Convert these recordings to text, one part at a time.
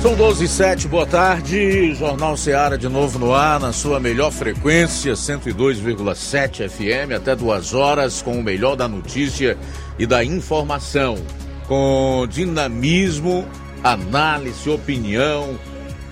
São 12 e 7, boa tarde. Jornal Seara de novo no ar, na sua melhor frequência, 102,7 FM, até duas horas, com o melhor da notícia e da informação. Com dinamismo, análise, opinião,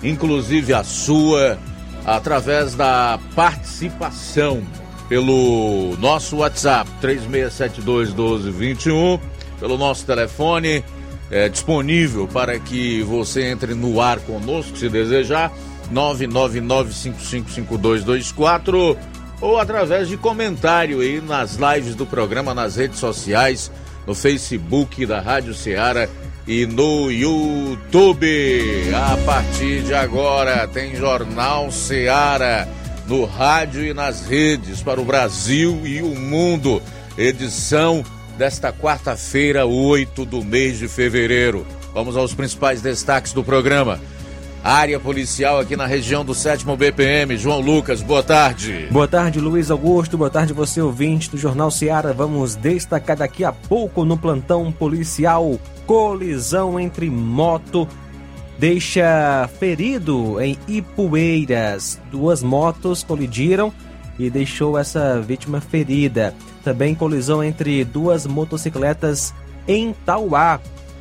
inclusive a sua, através da participação pelo nosso WhatsApp, 3672 1221, pelo nosso telefone é, disponível para que você entre no ar conosco, se desejar, 999555224 ou através de comentário aí nas lives do programa, nas redes sociais, no Facebook da Rádio Ceará e no YouTube. A partir de agora tem Jornal Ceará no rádio e nas redes para o Brasil e o mundo. Edição desta quarta-feira, 8 do mês de fevereiro. Vamos aos principais destaques do programa. Área policial aqui na região do 7 BPM. João Lucas, boa tarde. Boa tarde, Luiz Augusto. Boa tarde, você ouvinte do Jornal Seara. Vamos destacar daqui a pouco no plantão policial: colisão entre moto deixa ferido em Ipueiras. Duas motos colidiram e deixou essa vítima ferida. Também colisão entre duas motocicletas em Tauá.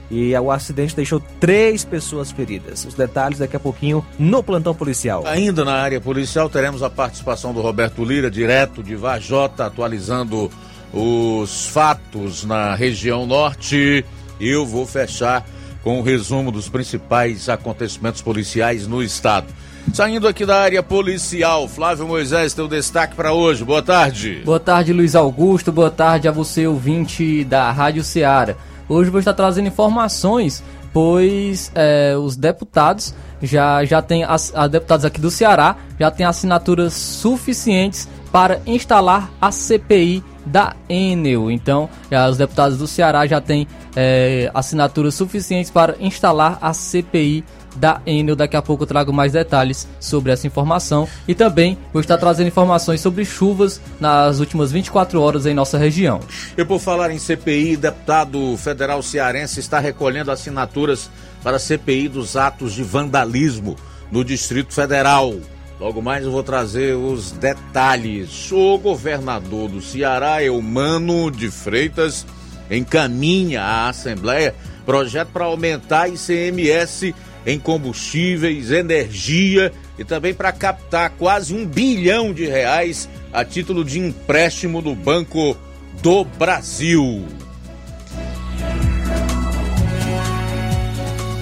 E o acidente deixou três pessoas feridas. Os detalhes daqui a pouquinho no plantão policial. Ainda na área policial teremos a participação do Roberto Lira, direto de Vajota, atualizando os fatos na região norte. Eu vou fechar com o um resumo dos principais acontecimentos policiais no estado. Saindo aqui da área policial, Flávio Moisés, teu destaque para hoje. Boa tarde. Boa tarde, Luiz Augusto. Boa tarde a você, ouvinte da Rádio Ceará. Hoje vou estar trazendo informações, pois é, os deputados já, já têm, as, as deputados aqui do Ceará já têm assinaturas suficientes para instalar a CPI da Enel. Então, já, os deputados do Ceará já têm é, assinaturas suficientes para instalar a CPI da Enel. Daqui a pouco eu trago mais detalhes sobre essa informação e também vou estar trazendo informações sobre chuvas nas últimas 24 horas em nossa região. E por falar em CPI, deputado federal cearense está recolhendo assinaturas para a CPI dos atos de vandalismo no Distrito Federal. Logo mais eu vou trazer os detalhes. O governador do Ceará, Eumano de Freitas, encaminha à Assembleia projeto para aumentar ICMS em combustíveis, energia e também para captar quase um bilhão de reais a título de empréstimo do Banco do Brasil.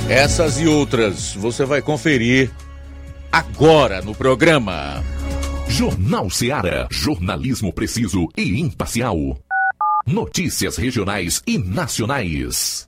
Essas e outras você vai conferir agora no programa. Jornal Seara. Jornalismo preciso e imparcial. Notícias regionais e nacionais.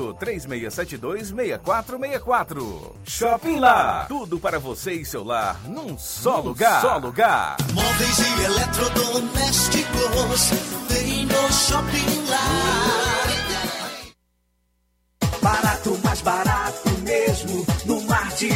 3672-6464. Shopping Lá. Tudo para você e seu lar num só num lugar. Só lugar. Móveis e eletrodomésticos. Vem no Shopping Lá. Barato, mais barato mesmo. No Martimag é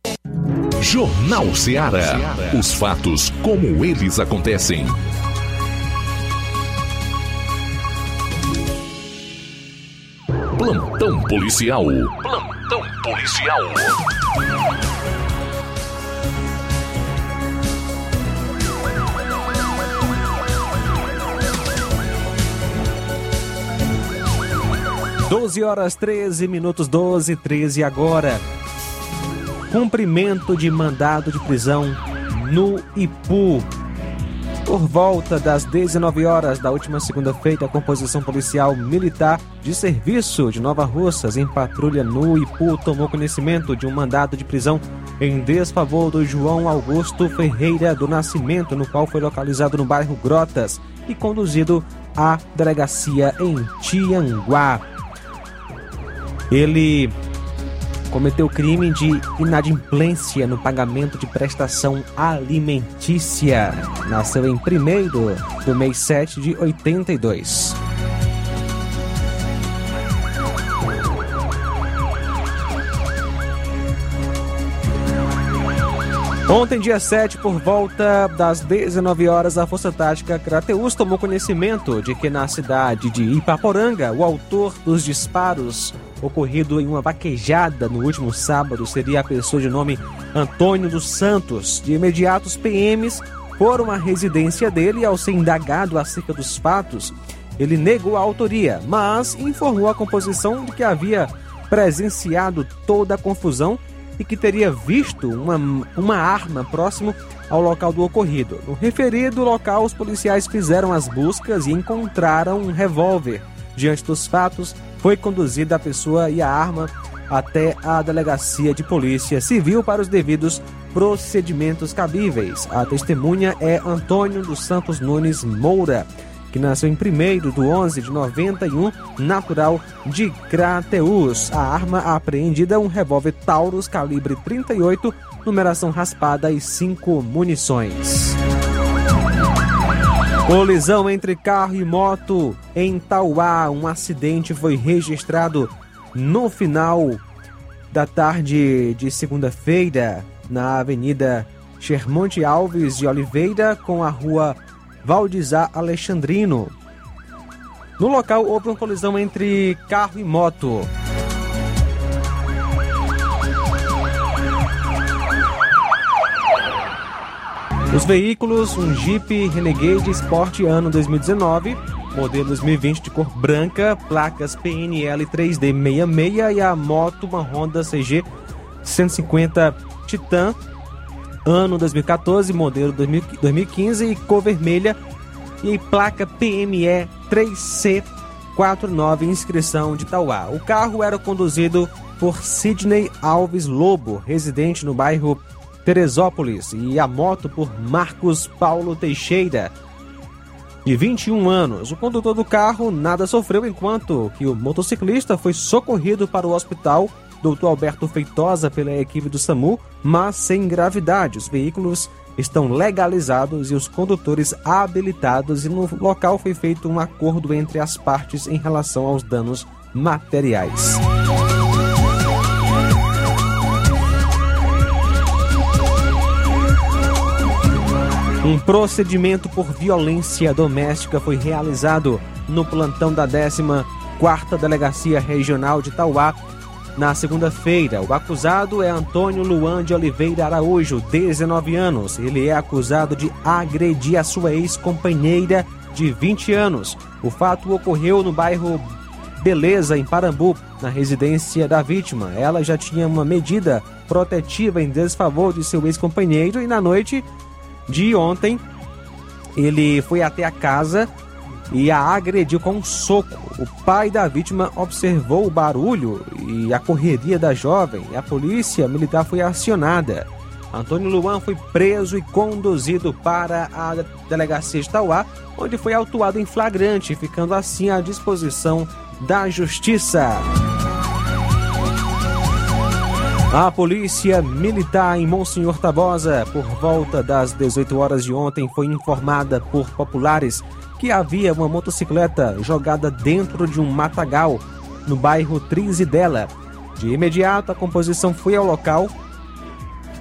Jornal Ceará. Os fatos como eles acontecem. Plantão policial. Plantão policial. Doze horas 13 minutos 12 13 agora cumprimento de mandado de prisão no Ipu. Por volta das 19 horas da última segunda-feira, a composição policial militar de serviço de Nova Russas, em patrulha no Ipu, tomou conhecimento de um mandado de prisão em desfavor do João Augusto Ferreira do Nascimento, no qual foi localizado no bairro Grotas e conduzido à delegacia em Tianguá. Ele cometeu crime de inadimplência no pagamento de prestação alimentícia. Nasceu em 1 do mês 7 de 82. Ontem, dia 7, por volta das 19 horas, a Força Tática Crateus tomou conhecimento de que na cidade de Ipaporanga, o autor dos disparos ocorrido em uma vaquejada no último sábado seria a pessoa de nome Antônio dos Santos. De imediato, os PMs foram à residência dele e, ao ser indagado acerca dos fatos, ele negou a autoria, mas informou a composição de que havia presenciado toda a confusão e que teria visto uma, uma arma próximo ao local do ocorrido. No referido local, os policiais fizeram as buscas e encontraram um revólver. Diante dos fatos, foi conduzida a pessoa e a arma até a delegacia de polícia civil para os devidos procedimentos cabíveis. A testemunha é Antônio dos Santos Nunes Moura que nasceu em 1 de 11 de 91, natural de Crateus. A arma apreendida é um revólver Taurus calibre 38, numeração raspada e cinco munições. Colisão entre carro e moto em Tauá. Um acidente foi registrado no final da tarde de segunda-feira na Avenida Chermonte Alves de Oliveira com a rua Valdizar Alexandrino. No local houve uma colisão entre carro e moto. Os veículos, um Jeep Renegade Sport ano 2019, modelo 2020 de cor branca, placas PNL 3D66 e a moto uma Honda CG 150 Titan ano 2014, modelo 2015 e cor vermelha e placa PME 3C49, inscrição de Tauá. O carro era conduzido por Sidney Alves Lobo, residente no bairro Teresópolis, e a moto por Marcos Paulo Teixeira, de 21 anos. O condutor do carro nada sofreu enquanto que o motociclista foi socorrido para o hospital Dr. Alberto Feitosa pela equipe do SAMU, mas sem gravidade. Os veículos estão legalizados e os condutores habilitados e no local foi feito um acordo entre as partes em relação aos danos materiais. Um procedimento por violência doméstica foi realizado no plantão da 14ª Delegacia Regional de Tauá na segunda-feira. O acusado é Antônio Luan de Oliveira Araújo, 19 anos. Ele é acusado de agredir a sua ex-companheira de 20 anos. O fato ocorreu no bairro Beleza, em Parambu, na residência da vítima. Ela já tinha uma medida protetiva em desfavor de seu ex-companheiro e na noite de ontem, ele foi até a casa e a agrediu com um soco. O pai da vítima observou o barulho e a correria da jovem a polícia militar foi acionada. Antônio Luan foi preso e conduzido para a delegacia de Tauá, onde foi autuado em flagrante, ficando assim à disposição da justiça. A polícia militar em Monsenhor Tabosa, por volta das 18 horas de ontem, foi informada por populares que havia uma motocicleta jogada dentro de um matagal no bairro Trizidela. De imediato, a composição foi ao local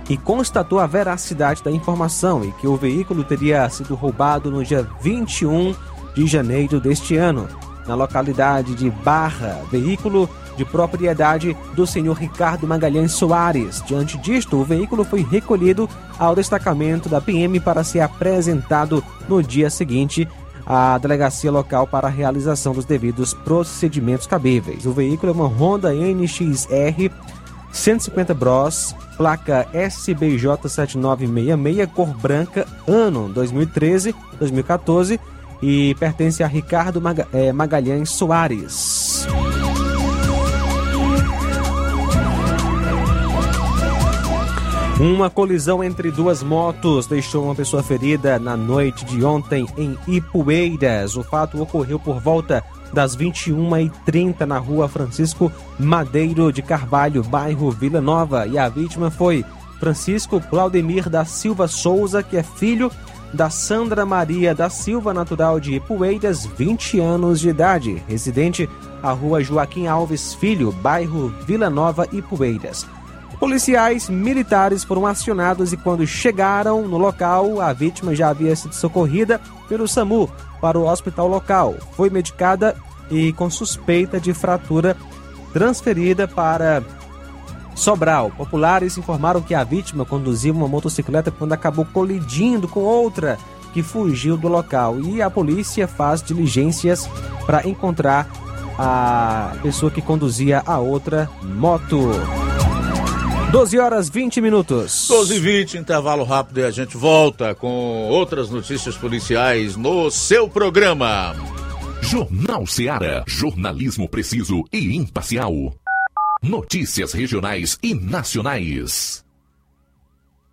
e constatou a veracidade da informação e que o veículo teria sido roubado no dia 21 de janeiro deste ano, na localidade de Barra. Veículo de propriedade do senhor Ricardo Magalhães Soares. Diante disto, o veículo foi recolhido ao destacamento da PM para ser apresentado no dia seguinte à delegacia local para a realização dos devidos procedimentos cabíveis. O veículo é uma Honda NXR 150 Bros, placa SBJ 7966, cor branca, ano 2013, 2014 e pertence a Ricardo eh, Magalhães Soares. Uma colisão entre duas motos deixou uma pessoa ferida na noite de ontem em Ipueiras. O fato ocorreu por volta das 21h30 na rua Francisco Madeiro de Carvalho, bairro Vila Nova, e a vítima foi Francisco Claudemir da Silva Souza, que é filho da Sandra Maria da Silva, natural de Ipueiras, 20 anos de idade, residente à rua Joaquim Alves Filho, bairro Vila Nova, Ipueiras. Policiais militares foram acionados e, quando chegaram no local, a vítima já havia sido socorrida pelo SAMU para o hospital local. Foi medicada e, com suspeita de fratura, transferida para Sobral. Populares informaram que a vítima conduzia uma motocicleta quando acabou colidindo com outra que fugiu do local e a polícia faz diligências para encontrar a pessoa que conduzia a outra moto. 12 horas 20 minutos. 12 e 20, intervalo rápido e a gente volta com outras notícias policiais no seu programa. Jornal Seara. Jornalismo preciso e imparcial. Notícias regionais e nacionais.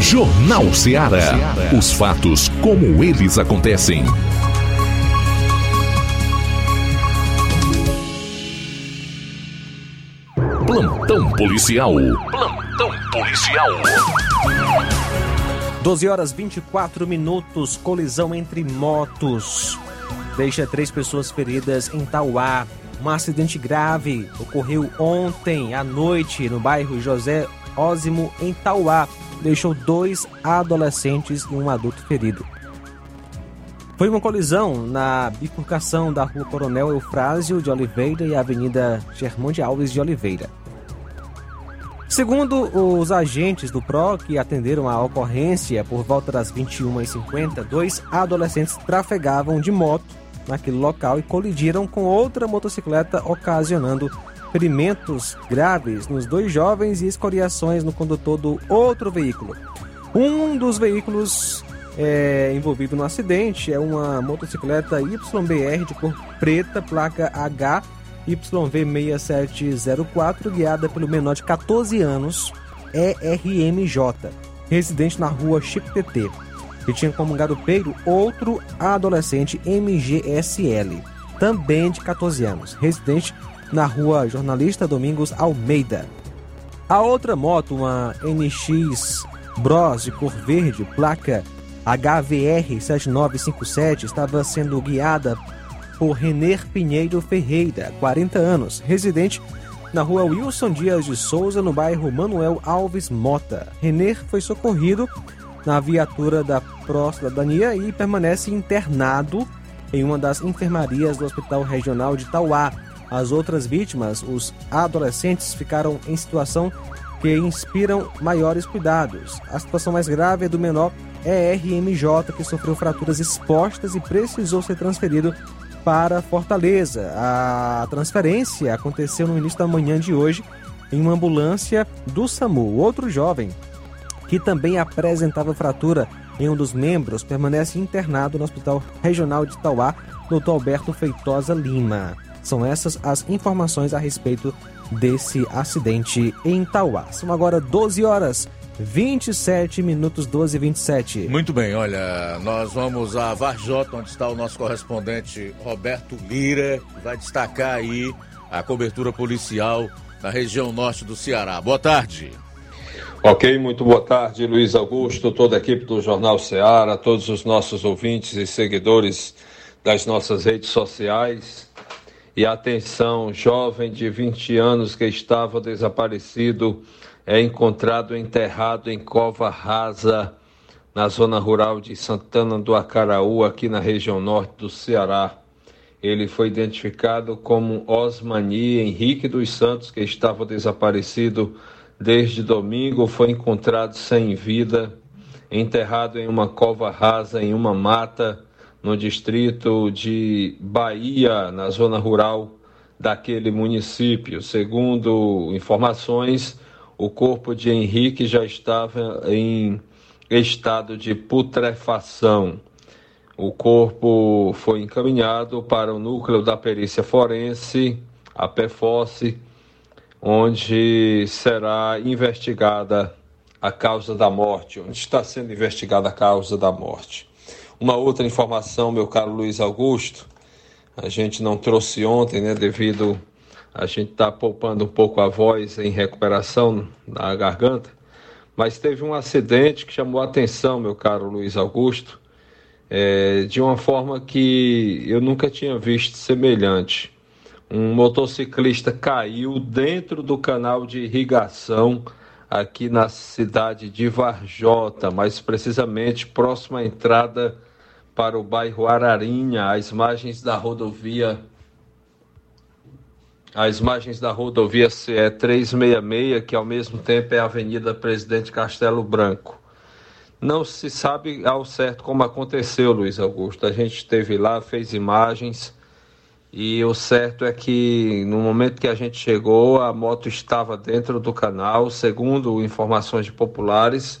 Jornal Ceará. Os fatos como eles acontecem. Plantão policial. Plantão policial. 12 horas 24 minutos. Colisão entre motos. Deixa três pessoas feridas em Tauá. Um acidente grave ocorreu ontem à noite no bairro José Ósimo, em Tauá deixou dois adolescentes e um adulto ferido. Foi uma colisão na bifurcação da rua Coronel Eufrásio de Oliveira e Avenida Germão de Alves de Oliveira. Segundo os agentes do PRO que atenderam a ocorrência por volta das 21h50, dois adolescentes trafegavam de moto naquele local e colidiram com outra motocicleta, ocasionando ferimentos graves nos dois jovens e escoriações no condutor do outro veículo. Um dos veículos é, envolvido no acidente é uma motocicleta YBR de cor preta, placa HYV6704, guiada pelo menor de 14 anos, ERMJ, residente na rua Chico TT, que tinha como garupeiro outro adolescente MGSL, também de 14 anos, residente na rua Jornalista Domingos Almeida. A outra moto, uma NX Bros de cor verde, placa HVR 7957, estava sendo guiada por Rener Pinheiro Ferreira, 40 anos, residente na rua Wilson Dias de Souza, no bairro Manuel Alves Mota. Rener foi socorrido na viatura da Pró-Cidadania e permanece internado em uma das enfermarias do Hospital Regional de Tauá. As outras vítimas, os adolescentes, ficaram em situação que inspiram maiores cuidados. A situação mais grave é do menor ERMJ, que sofreu fraturas expostas e precisou ser transferido para Fortaleza. A transferência aconteceu no início da manhã de hoje em uma ambulância do SAMU. Outro jovem, que também apresentava fratura em um dos membros, permanece internado no Hospital Regional de Tauá, Dr. Alberto Feitosa Lima. São essas as informações a respeito desse acidente em Tauá. São agora 12 horas 27 minutos 12 e 27. Muito bem, olha, nós vamos a Varjota, onde está o nosso correspondente Roberto Lira, que vai destacar aí a cobertura policial na região norte do Ceará. Boa tarde. Ok, muito boa tarde, Luiz Augusto, toda a equipe do Jornal Ceará, todos os nossos ouvintes e seguidores das nossas redes sociais. E atenção, jovem de 20 anos que estava desaparecido é encontrado enterrado em cova rasa na zona rural de Santana do Acaraú, aqui na região norte do Ceará. Ele foi identificado como Osmani Henrique dos Santos, que estava desaparecido desde domingo, foi encontrado sem vida, enterrado em uma cova rasa em uma mata no distrito de Bahia, na zona rural daquele município. Segundo informações, o corpo de Henrique já estava em estado de putrefação. O corpo foi encaminhado para o núcleo da perícia forense, a PFOSSE, onde será investigada a causa da morte, onde está sendo investigada a causa da morte. Uma outra informação, meu caro Luiz Augusto, a gente não trouxe ontem, né, devido a gente estar tá poupando um pouco a voz em recuperação na garganta, mas teve um acidente que chamou a atenção, meu caro Luiz Augusto, é, de uma forma que eu nunca tinha visto semelhante. Um motociclista caiu dentro do canal de irrigação aqui na cidade de Varjota, mais precisamente próximo à entrada para o bairro Ararinha, às margens da rodovia às margens da rodovia CE 366, que ao mesmo tempo é a Avenida Presidente Castelo Branco. Não se sabe ao certo como aconteceu, Luiz Augusto. A gente esteve lá, fez imagens, e o certo é que no momento que a gente chegou, a moto estava dentro do canal, segundo informações populares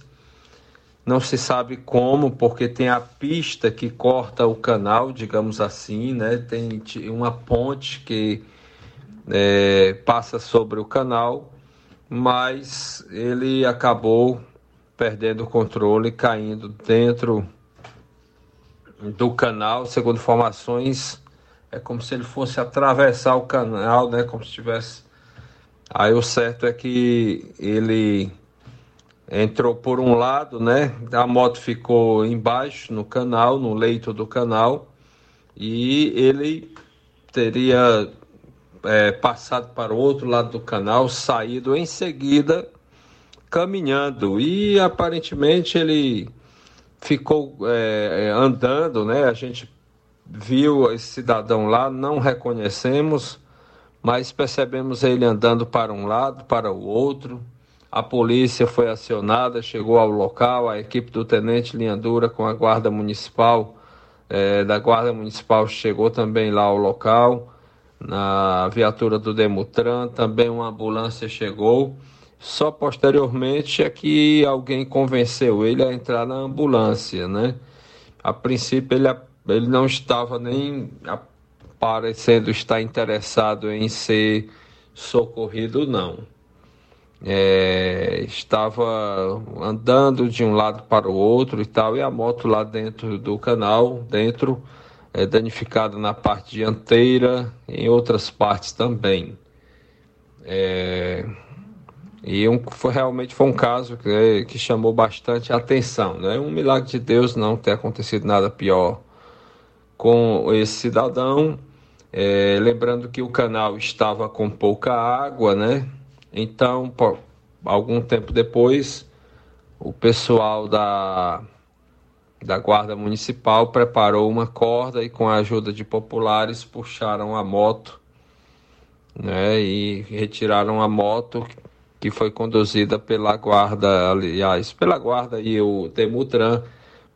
não se sabe como, porque tem a pista que corta o canal, digamos assim, né? Tem uma ponte que é, passa sobre o canal, mas ele acabou perdendo o controle, caindo dentro do canal, segundo informações, é como se ele fosse atravessar o canal, né? Como se tivesse. Aí o certo é que ele entrou por um lado, né? A moto ficou embaixo no canal, no leito do canal, e ele teria é, passado para o outro lado do canal, saído em seguida caminhando e aparentemente ele ficou é, andando, né? A gente viu esse cidadão lá, não reconhecemos, mas percebemos ele andando para um lado, para o outro A polícia foi acionada, chegou ao local, a equipe do Tenente Linha Dura com a Guarda Municipal, eh, da Guarda Municipal chegou também lá ao local, na viatura do Demutran, também uma ambulância chegou. Só posteriormente é que alguém convenceu ele a entrar na ambulância, né? A princípio ele, ele não estava nem parecendo estar interessado em ser socorrido, não. É, estava andando de um lado para o outro e tal, e a moto lá dentro do canal, dentro, é, danificada na parte dianteira, em outras partes também. É, e um, foi, realmente foi um caso que, que chamou bastante atenção. Né? Um milagre de Deus não ter acontecido nada pior com esse cidadão. É, lembrando que o canal estava com pouca água, né? Então, por, algum tempo depois, o pessoal da, da Guarda Municipal preparou uma corda e, com a ajuda de populares, puxaram a moto né? e retiraram a moto que foi conduzida pela guarda, aliás, pela guarda e o Demutran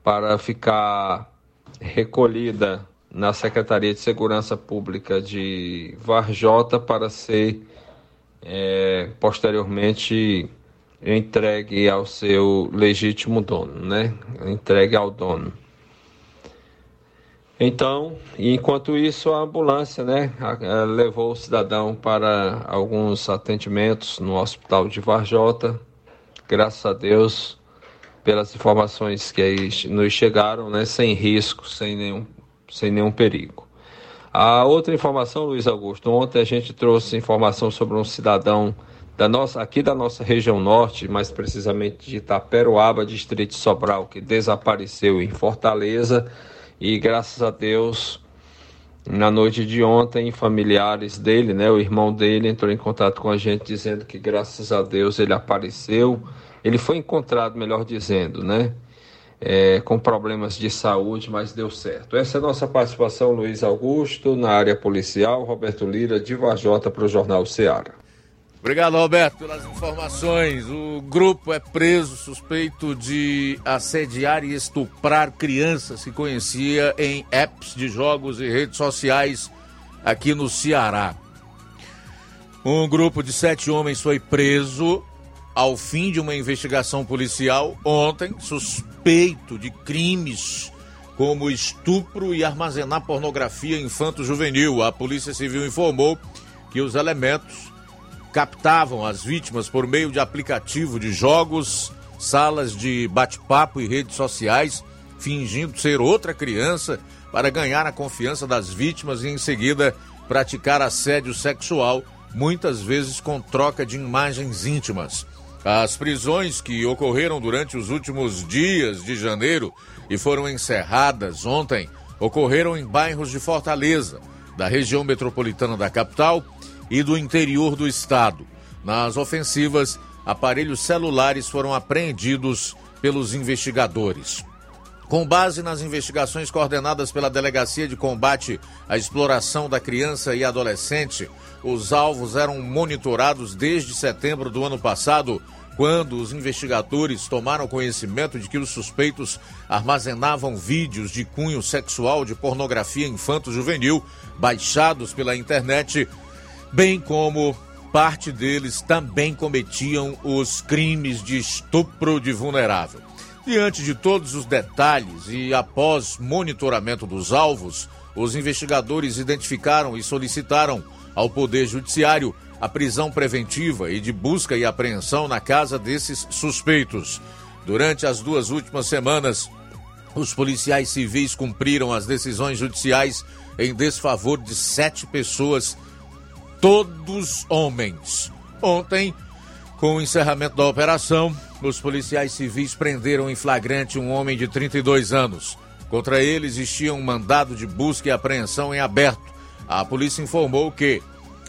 para ficar recolhida na Secretaria de Segurança Pública de Varjota para ser é, posteriormente entregue ao seu legítimo dono, né? Entregue ao dono. Então, enquanto isso, a ambulância né, levou o cidadão para alguns atendimentos no hospital de Varjota. Graças a Deus, pelas informações que nos chegaram, né, sem risco, sem nenhum, sem nenhum perigo. A outra informação, Luiz Augusto, ontem a gente trouxe informação sobre um cidadão da nossa, aqui da nossa região norte, mais precisamente de Itaperoaba, distrito de Sobral, que desapareceu em Fortaleza. E graças a Deus, na noite de ontem, familiares dele, né, o irmão dele entrou em contato com a gente dizendo que graças a Deus ele apareceu, ele foi encontrado, melhor dizendo, né, é, com problemas de saúde, mas deu certo. Essa é a nossa participação, Luiz Augusto, na área policial, Roberto Lira, de Vajota, para o Jornal Ceará. Obrigado, Roberto, pelas informações. O grupo é preso suspeito de assediar e estuprar crianças que conhecia em apps de jogos e redes sociais aqui no Ceará. Um grupo de sete homens foi preso ao fim de uma investigação policial ontem, suspeito de crimes como estupro e armazenar pornografia infanto-juvenil. A Polícia Civil informou que os elementos captavam as vítimas por meio de aplicativo de jogos, salas de bate-papo e redes sociais, fingindo ser outra criança para ganhar a confiança das vítimas e em seguida praticar assédio sexual, muitas vezes com troca de imagens íntimas. As prisões que ocorreram durante os últimos dias de janeiro e foram encerradas ontem ocorreram em bairros de Fortaleza, da região metropolitana da capital e do interior do estado. Nas ofensivas, aparelhos celulares foram apreendidos pelos investigadores. Com base nas investigações coordenadas pela Delegacia de Combate à Exploração da Criança e Adolescente, os alvos eram monitorados desde setembro do ano passado, quando os investigadores tomaram conhecimento de que os suspeitos armazenavam vídeos de cunho sexual de pornografia infanto-juvenil baixados pela internet bem como parte deles também cometiam os crimes de estupro de vulnerável. Diante de todos os detalhes e após monitoramento dos alvos, os investigadores identificaram e solicitaram ao Poder Judiciário a prisão preventiva e de busca e apreensão na casa desses suspeitos. Durante as duas últimas semanas, os policiais civis cumpriram as decisões judiciais em desfavor de sete pessoas todos homens. Ontem, com o encerramento da operação, os policiais civis prenderam em flagrante um homem de 32 anos. Contra ele existia um mandado de busca e apreensão em aberto. A polícia informou que,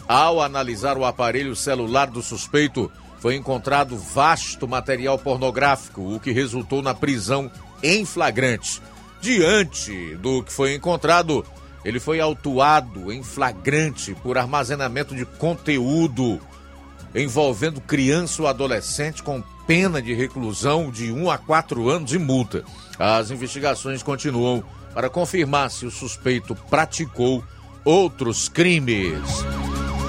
ao analisar o aparelho celular do suspeito, foi encontrado vasto material pornográfico, o que resultou na prisão em flagrante. Diante do que foi encontrado, ele foi autuado em flagrante por armazenamento de conteúdo envolvendo criança ou adolescente com pena de reclusão de 1 a 4 anos e multa. As investigações continuam para confirmar se o suspeito praticou outros crimes.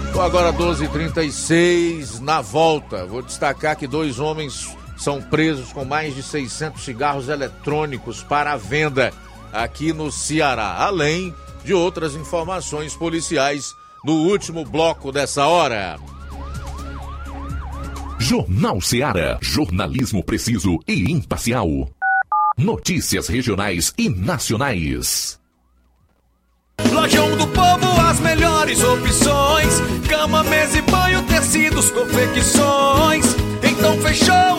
Então, agora 12h36, na volta, vou destacar que dois homens são presos com mais de 600 cigarros eletrônicos para venda aqui no Ceará, além de outras informações policiais no último bloco dessa hora. Jornal Ceará, jornalismo preciso e imparcial. Notícias regionais e nacionais. Lojão do Povo, as melhores opções: cama, mesa e banho, tecidos, confecções. Então fechou,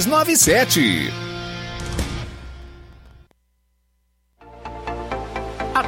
6297.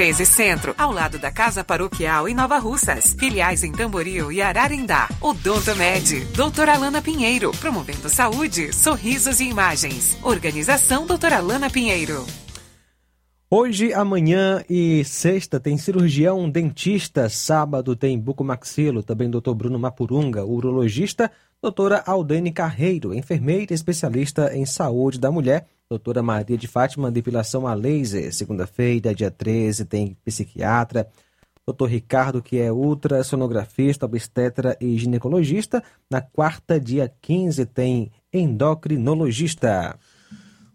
1213 Centro, ao lado da Casa Paroquial em Nova Russas. Filiais em Tamboril e Ararindá. Odonto Med, doutora Alana Pinheiro, promovendo saúde, sorrisos e imagens. Organização doutora Alana Pinheiro. Hoje, amanhã e sexta tem cirurgião dentista, sábado tem bucomaxilo, também Dr. Bruno Mapurunga, urologista, doutora Aldene Carreiro, enfermeira especialista em saúde da mulher Doutora Maria de Fátima, depilação a laser. Segunda-feira, dia 13, tem psiquiatra. Doutor Ricardo, que é ultrassonografista, obstetra e ginecologista. Na quarta, dia 15, tem endocrinologista.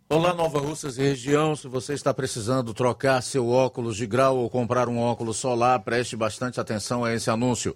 Olá, Nova Russas e região. Se você está precisando trocar seu óculos de grau ou comprar um óculos solar, preste bastante atenção a esse anúncio.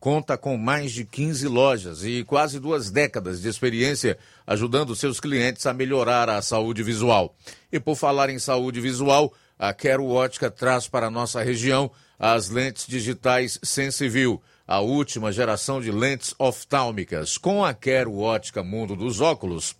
conta com mais de 15 lojas e quase duas décadas de experiência ajudando seus clientes a melhorar a saúde visual. E por falar em saúde visual, a Quero Ótica traz para nossa região as lentes digitais Sensiview, a última geração de lentes oftálmicas. Com a Quero Ótica Mundo dos Óculos,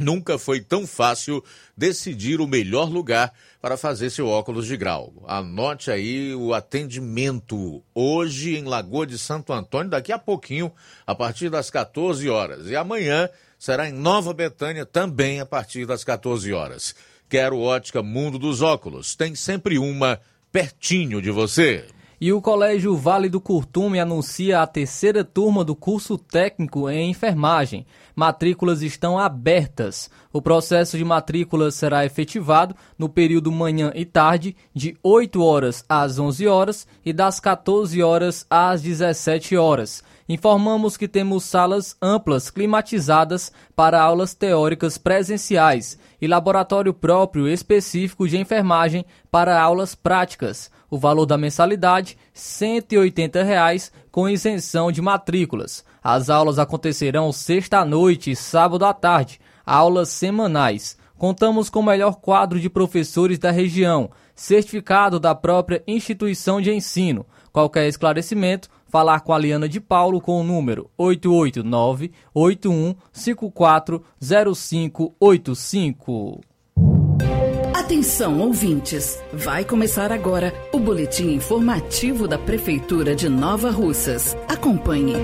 Nunca foi tão fácil decidir o melhor lugar para fazer seu óculos de grau. Anote aí o atendimento hoje em Lagoa de Santo Antônio, daqui a pouquinho, a partir das 14 horas. E amanhã será em Nova Betânia, também a partir das 14 horas. Quero ótica Mundo dos Óculos. Tem sempre uma pertinho de você. E o Colégio Vale do Curtume anuncia a terceira turma do curso técnico em enfermagem. Matrículas estão abertas. O processo de matrícula será efetivado no período manhã e tarde, de 8 horas às 11 horas e das 14 horas às 17 horas. Informamos que temos salas amplas climatizadas para aulas teóricas presenciais e laboratório próprio específico de enfermagem para aulas práticas. O valor da mensalidade, 180 reais, com isenção de matrículas. As aulas acontecerão sexta noite e sábado à tarde, aulas semanais. Contamos com o melhor quadro de professores da região, certificado da própria instituição de ensino. Qualquer esclarecimento, falar com a Liana de Paulo com o número 889-8154-0585. Atenção, ouvintes! Vai começar agora o boletim informativo da Prefeitura de Nova Russas. Acompanhe.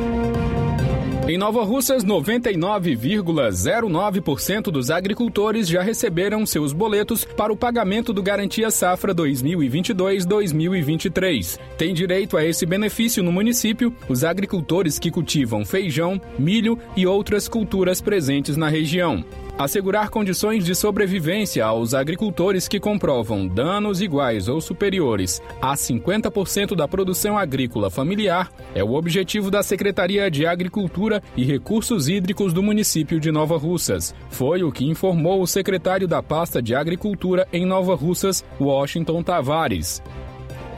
Em Nova Russas, 99,09% dos agricultores já receberam seus boletos para o pagamento do Garantia Safra 2022-2023. Tem direito a esse benefício no município os agricultores que cultivam feijão, milho e outras culturas presentes na região assegurar condições de sobrevivência aos agricultores que comprovam danos iguais ou superiores a 50% da produção agrícola familiar é o objetivo da Secretaria de Agricultura e Recursos Hídricos do município de Nova Russas. Foi o que informou o secretário da pasta de Agricultura em Nova Russas, Washington Tavares.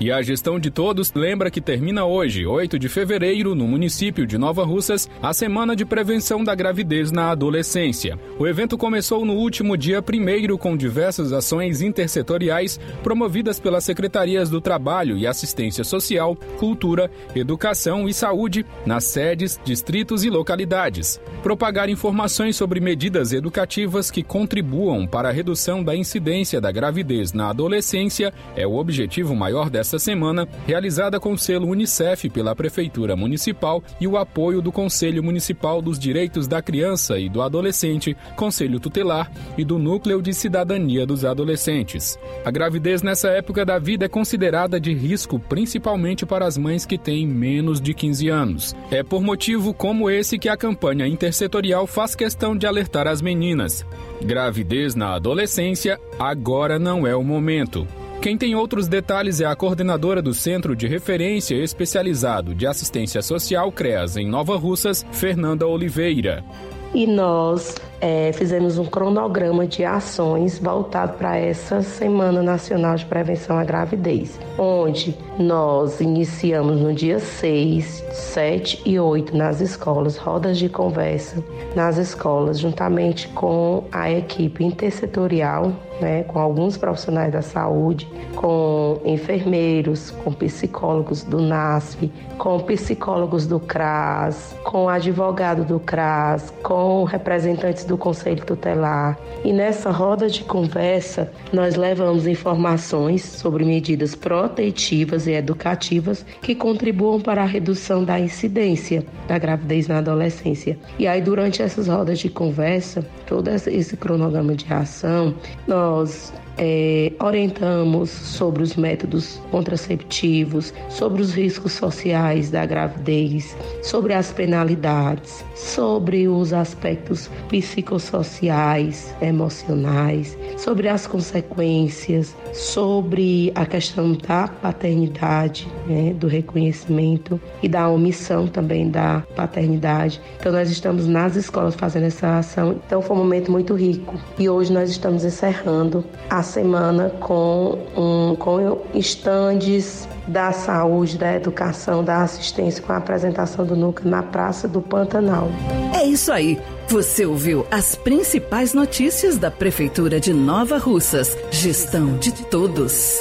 E a gestão de todos lembra que termina hoje, 8 de fevereiro, no município de Nova Russas, a Semana de Prevenção da Gravidez na Adolescência. O evento começou no último dia 1 com diversas ações intersetoriais promovidas pelas Secretarias do Trabalho e Assistência Social, Cultura, Educação e Saúde nas sedes, distritos e localidades. Propagar informações sobre medidas educativas que contribuam para a redução da incidência da gravidez na adolescência é o objetivo maior dessa esta semana, realizada com o selo Unicef pela Prefeitura Municipal e o apoio do Conselho Municipal dos Direitos da Criança e do Adolescente, Conselho Tutelar e do Núcleo de Cidadania dos Adolescentes. A gravidez nessa época da vida é considerada de risco principalmente para as mães que têm menos de 15 anos. É por motivo como esse que a campanha intersetorial faz questão de alertar as meninas. Gravidez na adolescência agora não é o momento. Quem tem outros detalhes é a coordenadora do Centro de Referência Especializado de Assistência Social CREAS em Nova Russas, Fernanda Oliveira. E nós é, fizemos um cronograma de ações voltado para essa Semana Nacional de Prevenção à Gravidez, onde nós iniciamos no dia 6, 7 e 8 nas escolas, rodas de conversa nas escolas, juntamente com a equipe intersetorial, né, com alguns profissionais da saúde, com enfermeiros, com psicólogos do NASF, com psicólogos do CRAS, com advogado do CRAS, com representantes do Conselho Tutelar. E nessa roda de conversa, nós levamos informações sobre medidas protetivas e educativas que contribuam para a redução da incidência da gravidez na adolescência. E aí, durante essas rodas de conversa, todo esse cronograma de ação, nós é, orientamos sobre os métodos contraceptivos, sobre os riscos sociais da gravidez, sobre as penalidades, sobre os aspectos psicossociais, emocionais, sobre as consequências, sobre a questão da paternidade, né, do reconhecimento e da omissão também da paternidade. Então nós estamos nas escolas fazendo essa ação. Então foi um momento muito rico e hoje nós estamos encerrando a semana com, um, com estandes da saúde, da educação, da assistência com a apresentação do núcleo na Praça do Pantanal. É isso aí. Você ouviu as principais notícias da Prefeitura de Nova Russas. Gestão de todos.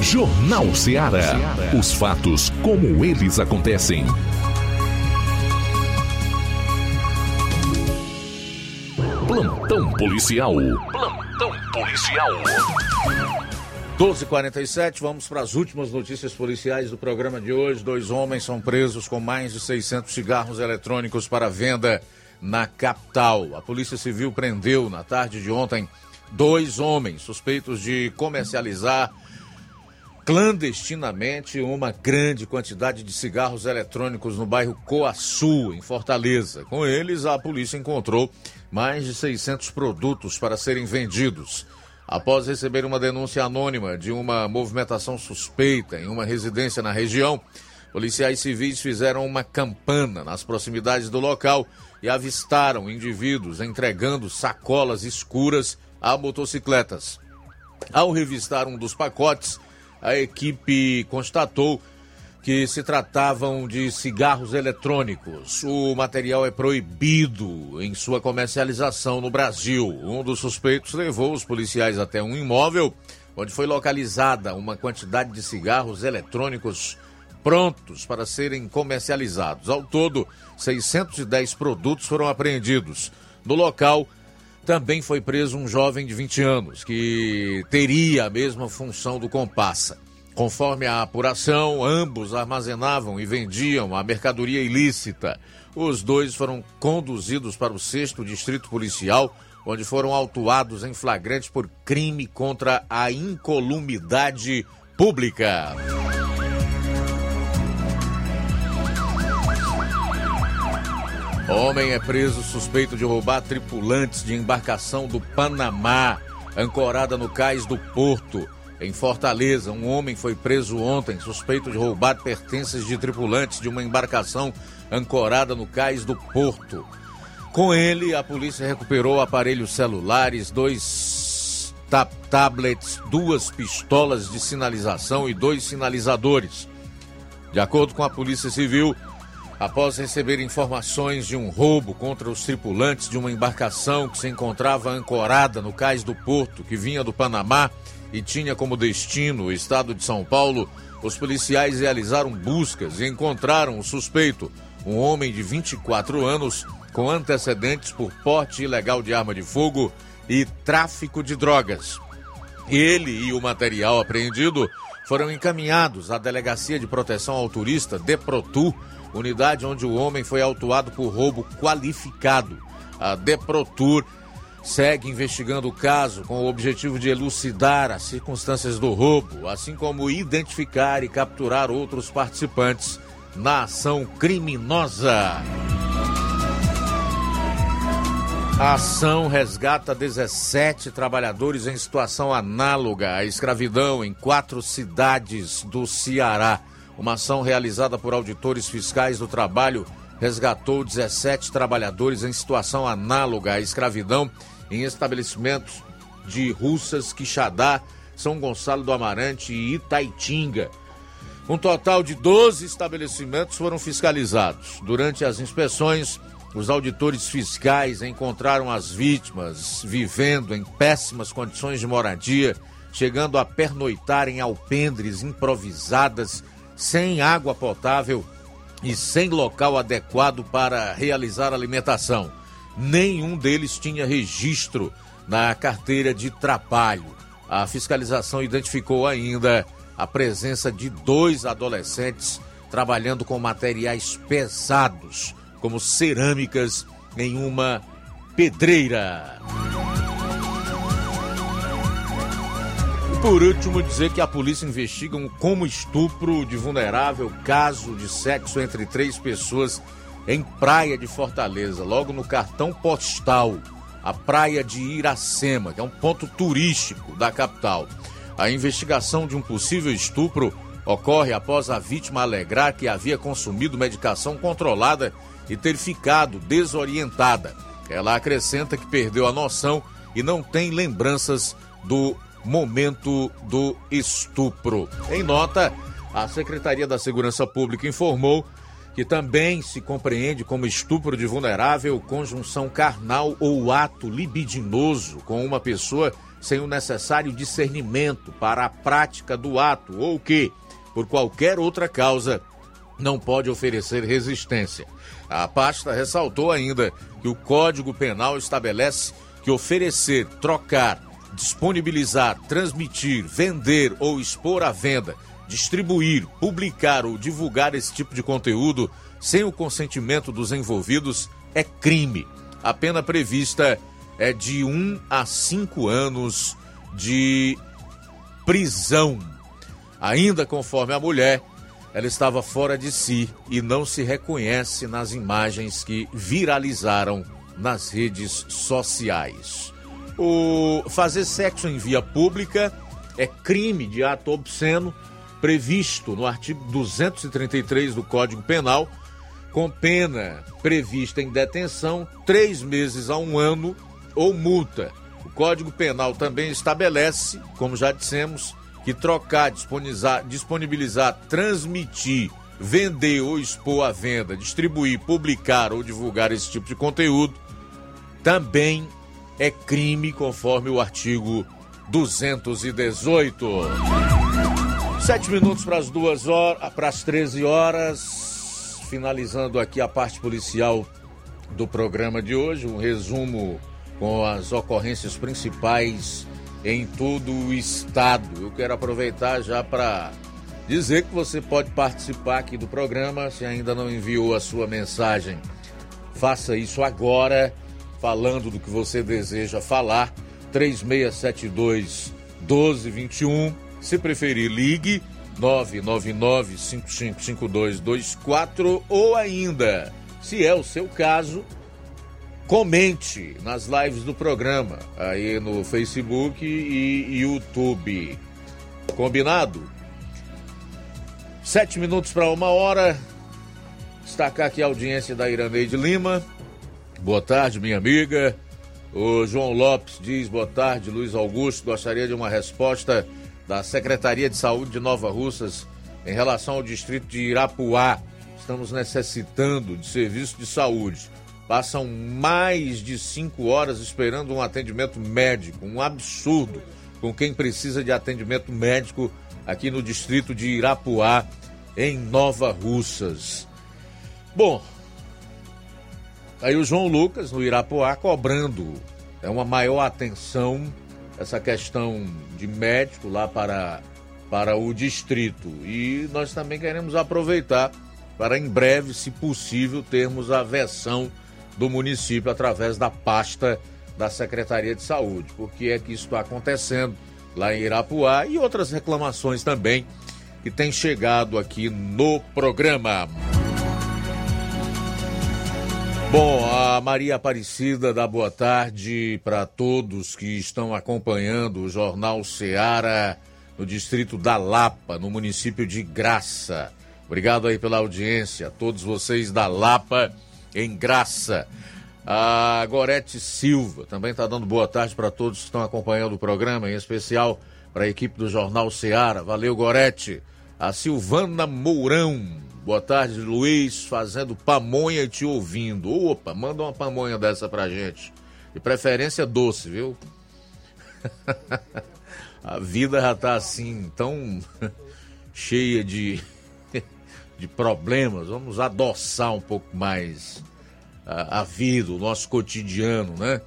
Jornal Ceará. Os fatos como eles acontecem. Plantão policial. Plantão policial. 12:47 vamos para as últimas notícias policiais do programa de hoje. Dois homens são presos com mais de 600 cigarros eletrônicos para venda na capital. A Polícia Civil prendeu na tarde de ontem dois homens suspeitos de comercializar clandestinamente uma grande quantidade de cigarros eletrônicos no bairro Coaçu, em Fortaleza. Com eles, a polícia encontrou mais de 600 produtos para serem vendidos. Após receber uma denúncia anônima de uma movimentação suspeita em uma residência na região, policiais civis fizeram uma campana nas proximidades do local e avistaram indivíduos entregando sacolas escuras a motocicletas. Ao revistar um dos pacotes, a equipe constatou que se tratavam de cigarros eletrônicos. O material é proibido em sua comercialização no Brasil. Um dos suspeitos levou os policiais até um imóvel onde foi localizada uma quantidade de cigarros eletrônicos prontos para serem comercializados. Ao todo, 610 produtos foram apreendidos. No local, também foi preso um jovem de 20 anos, que teria a mesma função do compassa. Conforme a apuração, ambos armazenavam e vendiam a mercadoria ilícita. Os dois foram conduzidos para o 6 Distrito Policial, onde foram autuados em flagrante por crime contra a incolumidade pública. Homem é preso suspeito de roubar tripulantes de embarcação do Panamá, ancorada no cais do Porto. Em Fortaleza, um homem foi preso ontem suspeito de roubar pertences de tripulantes de uma embarcação ancorada no cais do Porto. Com ele, a polícia recuperou aparelhos celulares, dois tab tablets, duas pistolas de sinalização e dois sinalizadores. De acordo com a Polícia Civil, após receber informações de um roubo contra os tripulantes de uma embarcação que se encontrava ancorada no cais do Porto, que vinha do Panamá e tinha como destino o estado de São Paulo, os policiais realizaram buscas e encontraram o suspeito, um homem de 24 anos com antecedentes por porte ilegal de arma de fogo e tráfico de drogas. Ele e o material apreendido foram encaminhados à Delegacia de Proteção ao Turista, DEPROTU, unidade onde o homem foi autuado por roubo qualificado. A Deprotur segue investigando o caso com o objetivo de elucidar as circunstâncias do roubo, assim como identificar e capturar outros participantes na ação criminosa. A ação resgata 17 trabalhadores em situação análoga à escravidão em quatro cidades do Ceará. Uma ação realizada por auditores fiscais do trabalho resgatou 17 trabalhadores em situação análoga à escravidão em estabelecimentos de Russas, Quixadá, São Gonçalo do Amarante e Itaitinga. Um total de 12 estabelecimentos foram fiscalizados. Durante as inspeções, os auditores fiscais encontraram as vítimas vivendo em péssimas condições de moradia, chegando a pernoitar em alpendres improvisadas sem água potável e sem local adequado para realizar alimentação. Nenhum deles tinha registro na carteira de trabalho. A fiscalização identificou ainda a presença de dois adolescentes trabalhando com materiais pesados, como cerâmicas, em uma pedreira. Por último, dizer que a polícia investiga um como estupro de vulnerável caso de sexo entre três pessoas em Praia de Fortaleza, logo no cartão postal, a Praia de Iracema, que é um ponto turístico da capital. A investigação de um possível estupro ocorre após a vítima alegrar que havia consumido medicação controlada e ter ficado desorientada. Ela acrescenta que perdeu a noção e não tem lembranças do momento do estupro. Em nota, a Secretaria da Segurança Pública informou que também se compreende como estupro de vulnerável conjunção carnal ou ato libidinoso com uma pessoa sem o necessário discernimento para a prática do ato ou que, por qualquer outra causa, não pode oferecer resistência. A pasta ressaltou ainda que o Código Penal estabelece que oferecer, trocar, disponibilizar, transmitir, vender ou expor à venda, distribuir, publicar ou divulgar esse tipo de conteúdo sem o consentimento dos envolvidos é crime. A pena prevista é de 1 um a 5 anos de prisão. Ainda conforme a mulher, ela estava fora de si e não se reconhece nas imagens que viralizaram nas redes sociais. O fazer sexo em via pública é crime de ato obsceno previsto no artigo 233 do Código Penal, com pena prevista em detenção três meses a um ano ou multa. O Código Penal também estabelece, como já dissemos, que trocar, disponibilizar, disponibilizar, transmitir, vender ou expor à venda, distribuir, publicar ou divulgar esse tipo de conteúdo também é crime, conforme o artigo 218. Sete minutos para as duas horas, para as 13 horas, finalizando aqui a parte policial do programa de hoje, um resumo com as ocorrências principais em todo o estado. Eu quero aproveitar já para dizer que você pode participar aqui do programa. Se ainda não enviou a sua mensagem, faça isso agora, falando do que você deseja falar. 3672 1221. Se preferir, ligue 999 555224 ou ainda, se é o seu caso, Comente nas lives do programa, aí no Facebook e YouTube. Combinado? Sete minutos para uma hora. Destacar aqui a audiência da Iraneide Lima. Boa tarde, minha amiga. O João Lopes diz: Boa tarde, Luiz Augusto. Gostaria de uma resposta da Secretaria de Saúde de Nova Russas em relação ao distrito de Irapuá. Estamos necessitando de serviço de saúde passam mais de cinco horas esperando um atendimento médico, um absurdo com quem precisa de atendimento médico aqui no distrito de Irapuá, em Nova Russas. Bom, aí o João Lucas no Irapuá cobrando é uma maior atenção essa questão de médico lá para, para o distrito. E nós também queremos aproveitar para em breve, se possível, termos a versão do município através da pasta da Secretaria de Saúde. Por que é que isso está acontecendo lá em Irapuá e outras reclamações também que têm chegado aqui no programa. Bom, a Maria Aparecida dá boa tarde para todos que estão acompanhando o Jornal Seara no distrito da Lapa, no município de Graça. Obrigado aí pela audiência, todos vocês da Lapa em Graça. A Gorete Silva também está dando boa tarde para todos que estão acompanhando o programa, em especial para a equipe do Jornal Seara. Valeu, Gorete. A Silvana Mourão. Boa tarde, Luiz, fazendo pamonha e te ouvindo. Opa, manda uma pamonha dessa pra gente. De preferência doce, viu? a vida já tá assim, tão cheia de de problemas, vamos adoçar um pouco mais a, vida, o nosso cotidiano, né?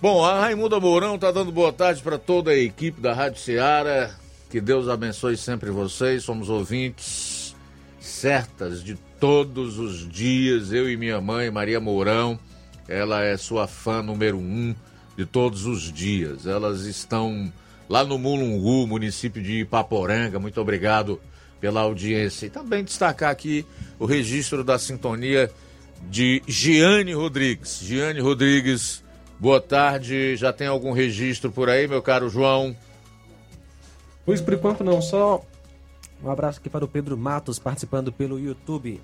Bom, a Raimunda Mourão tá dando boa tarde para toda a equipe da Rádio Ceará. Que Deus abençoe sempre vocês. Somos ouvintes certas de todos os dias. Eu e minha mãe, Maria Mourão, ela é sua fã número um de todos os dias. Elas estão lá no Mulungu, município de Ipaporanga. Muito obrigado pela audiência. E também destacar aqui o registro da sintonia de Giane Rodrigues. Giane Rodrigues Boa tarde. Já tem algum registro por aí, meu caro João? Pois por enquanto não, só um abraço aqui para o Pedro Matos participando pelo YouTube.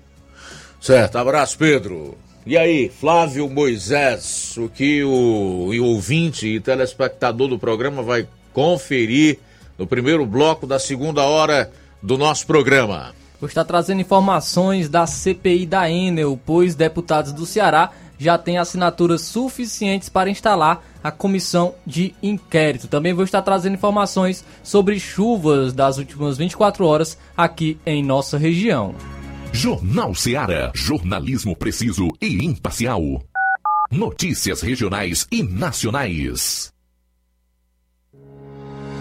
Certo, abraço, Pedro. E aí, Flávio Moisés, o que o, o ouvinte e telespectador do programa vai conferir no primeiro bloco da segunda hora do nosso programa. Vou estar trazendo informações da CPI da Enel, pois deputados do Ceará já tem assinaturas suficientes para instalar a comissão de inquérito. Também vou estar trazendo informações sobre chuvas das últimas 24 horas aqui em nossa região. Jornal Ceará, jornalismo preciso e imparcial. Notícias regionais e nacionais.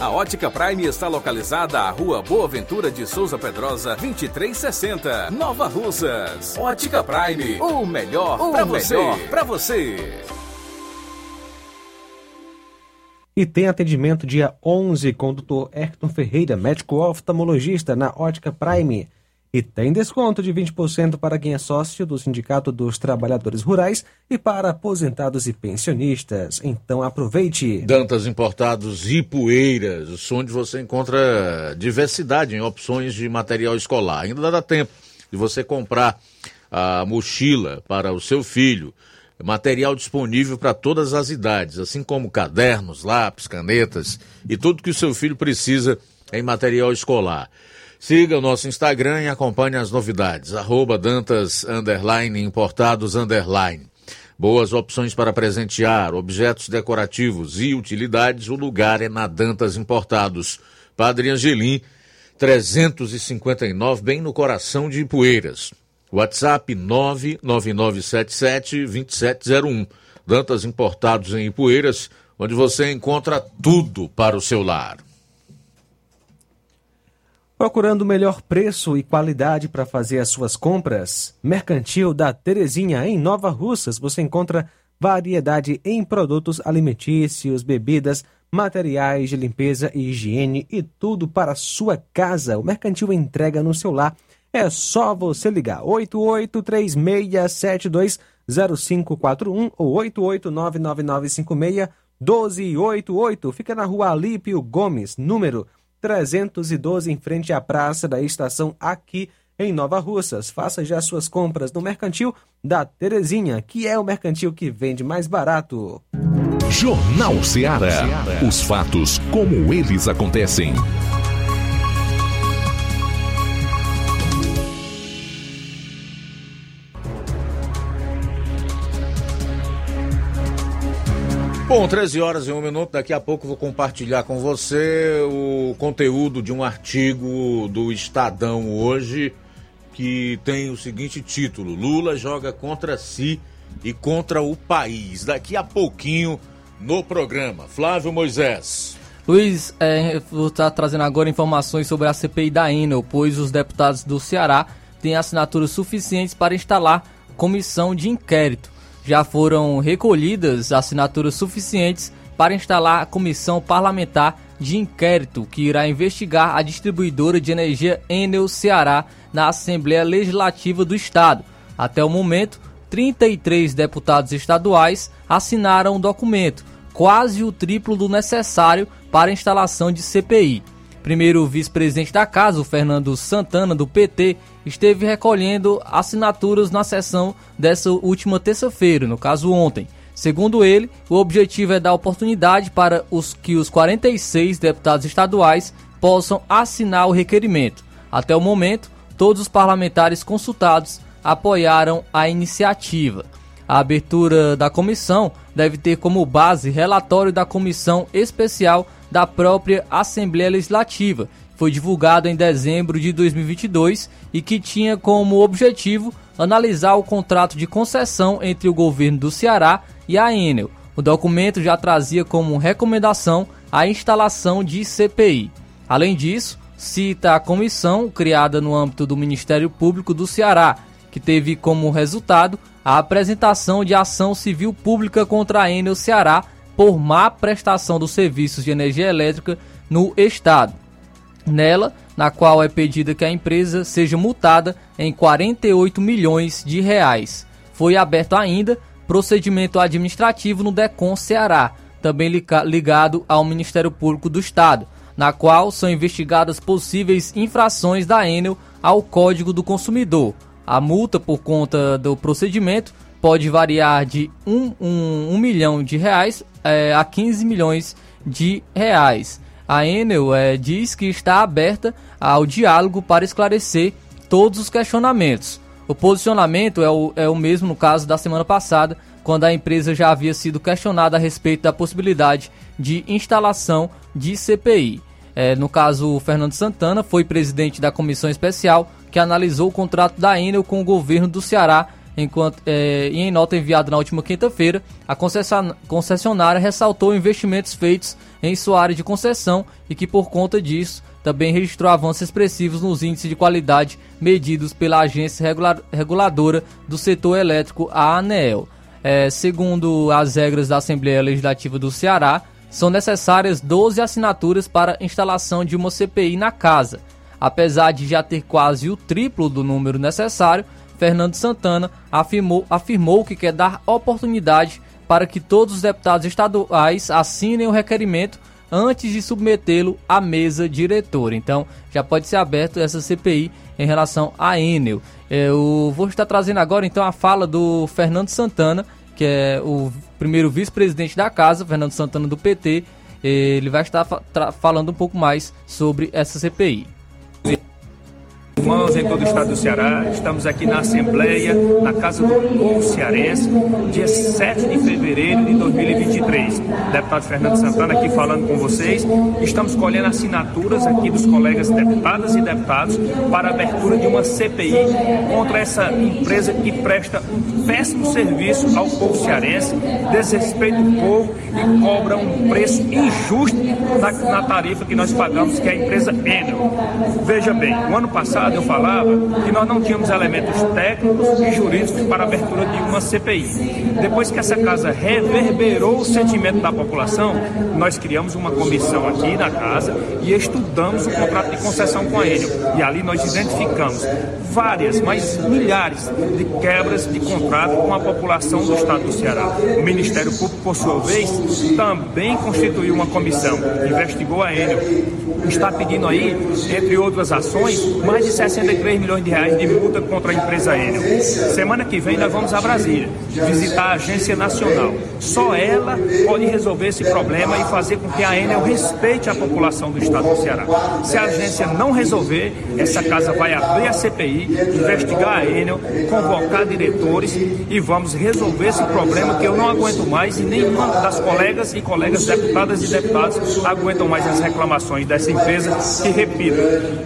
A Ótica Prime está localizada à Rua Boa Ventura de Souza Pedrosa, 2360, Nova Russas. Ótica Prime, o melhor para você. Para você. E tem atendimento dia 11 com o Dr. Ayrton Ferreira, médico oftalmologista na Ótica Prime. E tem desconto de 20% para quem é sócio do Sindicato dos Trabalhadores Rurais e para aposentados e pensionistas. Então aproveite. Dantas Importados e Poeiras, onde você encontra diversidade em opções de material escolar. Ainda dá tempo de você comprar a mochila para o seu filho material disponível para todas as idades, assim como cadernos, lápis, canetas e tudo que o seu filho precisa em material escolar. Siga o nosso Instagram e acompanhe as novidades. Arroba Dantas underline, Importados underline. Boas opções para presentear, objetos decorativos e utilidades. O lugar é na Dantas Importados. Padre Angelim, 359, bem no coração de Ipueiras. WhatsApp 99977-2701. Dantas Importados em Ipueiras, onde você encontra tudo para o seu lar. Procurando o melhor preço e qualidade para fazer as suas compras? Mercantil da Terezinha, em Nova Russas, você encontra variedade em produtos alimentícios, bebidas, materiais de limpeza e higiene e tudo para a sua casa. O Mercantil entrega no seu lar. É só você ligar 8836720541 ou 88999561288. Fica na rua Alípio Gomes, número 312, em frente à praça da estação aqui em Nova Russas. Faça já suas compras no Mercantil da Terezinha, que é o mercantil que vende mais barato. Jornal Ceará. Os fatos como eles acontecem. Bom, 13 horas e um minuto. Daqui a pouco vou compartilhar com você o conteúdo de um artigo do Estadão hoje que tem o seguinte título: Lula joga contra si e contra o país. Daqui a pouquinho no programa. Flávio Moisés. Luiz, é, vou estar trazendo agora informações sobre a CPI da Enel, pois os deputados do Ceará têm assinaturas suficientes para instalar comissão de inquérito já foram recolhidas assinaturas suficientes para instalar a comissão parlamentar de inquérito que irá investigar a distribuidora de energia Enel Ceará na Assembleia Legislativa do Estado. Até o momento, 33 deputados estaduais assinaram o documento, quase o triplo do necessário para a instalação de CPI. Primeiro vice-presidente da casa, o Fernando Santana, do PT, esteve recolhendo assinaturas na sessão dessa última terça-feira, no caso ontem. Segundo ele, o objetivo é dar oportunidade para os que os 46 deputados estaduais possam assinar o requerimento. Até o momento, todos os parlamentares consultados apoiaram a iniciativa. A abertura da comissão deve ter como base relatório da comissão especial da própria Assembleia Legislativa. Foi divulgado em dezembro de 2022 e que tinha como objetivo analisar o contrato de concessão entre o governo do Ceará e a Enel. O documento já trazia como recomendação a instalação de CPI. Além disso, cita a comissão criada no âmbito do Ministério Público do Ceará, que teve como resultado a apresentação de ação civil pública contra a Enel Ceará por má prestação dos serviços de energia elétrica no estado. Nela, na qual é pedida que a empresa seja multada em 48 milhões de reais. Foi aberto ainda procedimento administrativo no Decon Ceará, também ligado ao Ministério Público do Estado, na qual são investigadas possíveis infrações da Enel ao Código do Consumidor. A multa por conta do procedimento pode variar de 1 um, um, um milhão de reais é, a 15 milhões de reais. A Enel é, diz que está aberta ao diálogo para esclarecer todos os questionamentos. O posicionamento é o, é o mesmo no caso da semana passada, quando a empresa já havia sido questionada a respeito da possibilidade de instalação de CPI. É, no caso, o Fernando Santana foi presidente da comissão especial que analisou o contrato da Enel com o governo do Ceará enquanto é, em nota enviada na última quinta-feira, a concessionária ressaltou investimentos feitos em sua área de concessão e que, por conta disso, também registrou avanços expressivos nos índices de qualidade medidos pela agência reguladora do setor elétrico, a ANEEL. É, segundo as regras da Assembleia Legislativa do Ceará, são necessárias 12 assinaturas para instalação de uma CPI na casa. Apesar de já ter quase o triplo do número necessário, Fernando Santana afirmou, afirmou que quer dar oportunidade para que todos os deputados estaduais assinem o requerimento antes de submetê-lo à mesa diretora. Então, já pode ser aberto essa CPI em relação à Enel. Eu vou estar trazendo agora então a fala do Fernando Santana, que é o primeiro vice-presidente da casa, Fernando Santana do PT. Ele vai estar falando um pouco mais sobre essa CPI irmãos em todo o estado do Ceará. Estamos aqui na Assembleia, na Casa do Povo Cearense, dia 7 de fevereiro de 2023. Deputado Fernando Santana aqui falando com vocês. Estamos colhendo assinaturas aqui dos colegas deputadas e deputados para a abertura de uma CPI contra essa empresa que presta um péssimo serviço ao povo cearense, desrespeita o povo e cobra um preço injusto na, tarifa que nós pagamos, que é a empresa Enel. Veja bem, o ano passado passado eu falava que nós não tínhamos elementos técnicos e jurídicos para a abertura de uma CPI. Depois que essa casa reverberou o sentimento da população, nós criamos uma comissão aqui na casa e estudamos o contrato de concessão com a. E ali nós identificamos várias, mas milhares de quebras de contrato com a população do estado do Ceará. O Ministério Público, por sua vez, também constituiu uma comissão, investigou a Enel, está pedindo aí, entre outras ações, mais de 63 milhões de reais de multa contra a empresa Enel. Semana que vem nós vamos a Brasília visitar a agência nacional. Só ela pode resolver esse problema e fazer com que a Enel respeite a população do estado do Ceará. Se a agência não resolver, essa casa vai abrir a CPI, investigar a Enel, convocar diretores e vamos resolver esse problema que eu não aguento mais e nenhuma das colegas e colegas deputadas e deputados aguentam mais as reclamações dessa empresa que, repito,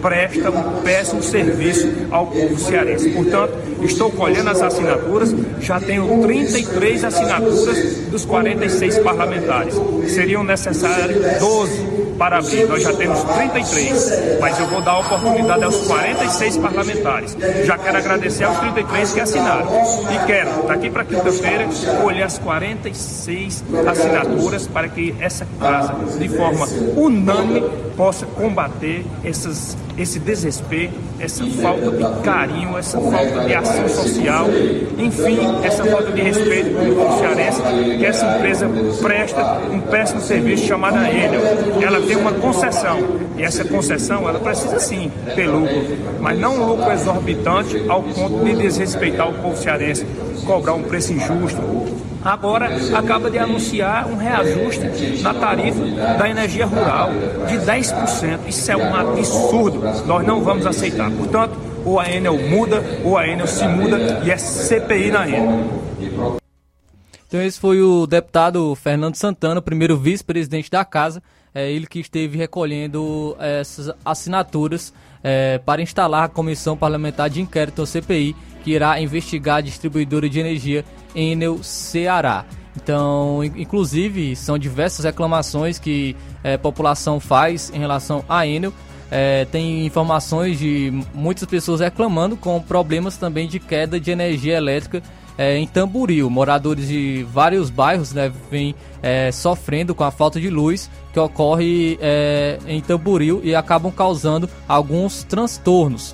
presta um péssimo serviço ao povo cearense. Portanto, estou colhendo as assinaturas, já tenho 33 assinaturas dos 46 parlamentares. Seriam necessários 12 para abrir. Nós já temos 33, mas eu vou dar a oportunidade aos 46 parlamentares. Já quero agradecer aos 33 que assinaram. E quero, daqui para quinta-feira, colher as 46 assinaturas para que essa casa, de forma unânime, possa combater essas, esse desrespeito, essa falta de carinho, essa falta de ação social, enfim, essa falta de respeito com o cearense, que essa empresa presta um péssimo serviço chamado Enel. Ela tem uma concessão, e essa concessão, ela precisa sim ter lucro, mas não um lucro exorbitante ao ponto de desrespeitar o povo cearense, cobrar um preço injusto, agora acaba de anunciar um reajuste na tarifa da energia rural de 10%. Isso é um absurdo. Nós não vamos aceitar. Portanto, ou a Enel muda, ou a Enel se muda e é CPI na Enel. Então esse foi o deputado Fernando Santana, primeiro vice-presidente da casa, é ele que esteve recolhendo essas assinaturas é, para instalar a comissão parlamentar de inquérito, a CPI, que irá investigar a distribuidora de energia Enel Ceará. Então, inclusive, são diversas reclamações que é, a população faz em relação à Enel. É, tem informações de muitas pessoas reclamando com problemas também de queda de energia elétrica é, em Tamboril. Moradores de vários bairros né, vêm é, sofrendo com a falta de luz que ocorre é, em Tamboril e acabam causando alguns transtornos.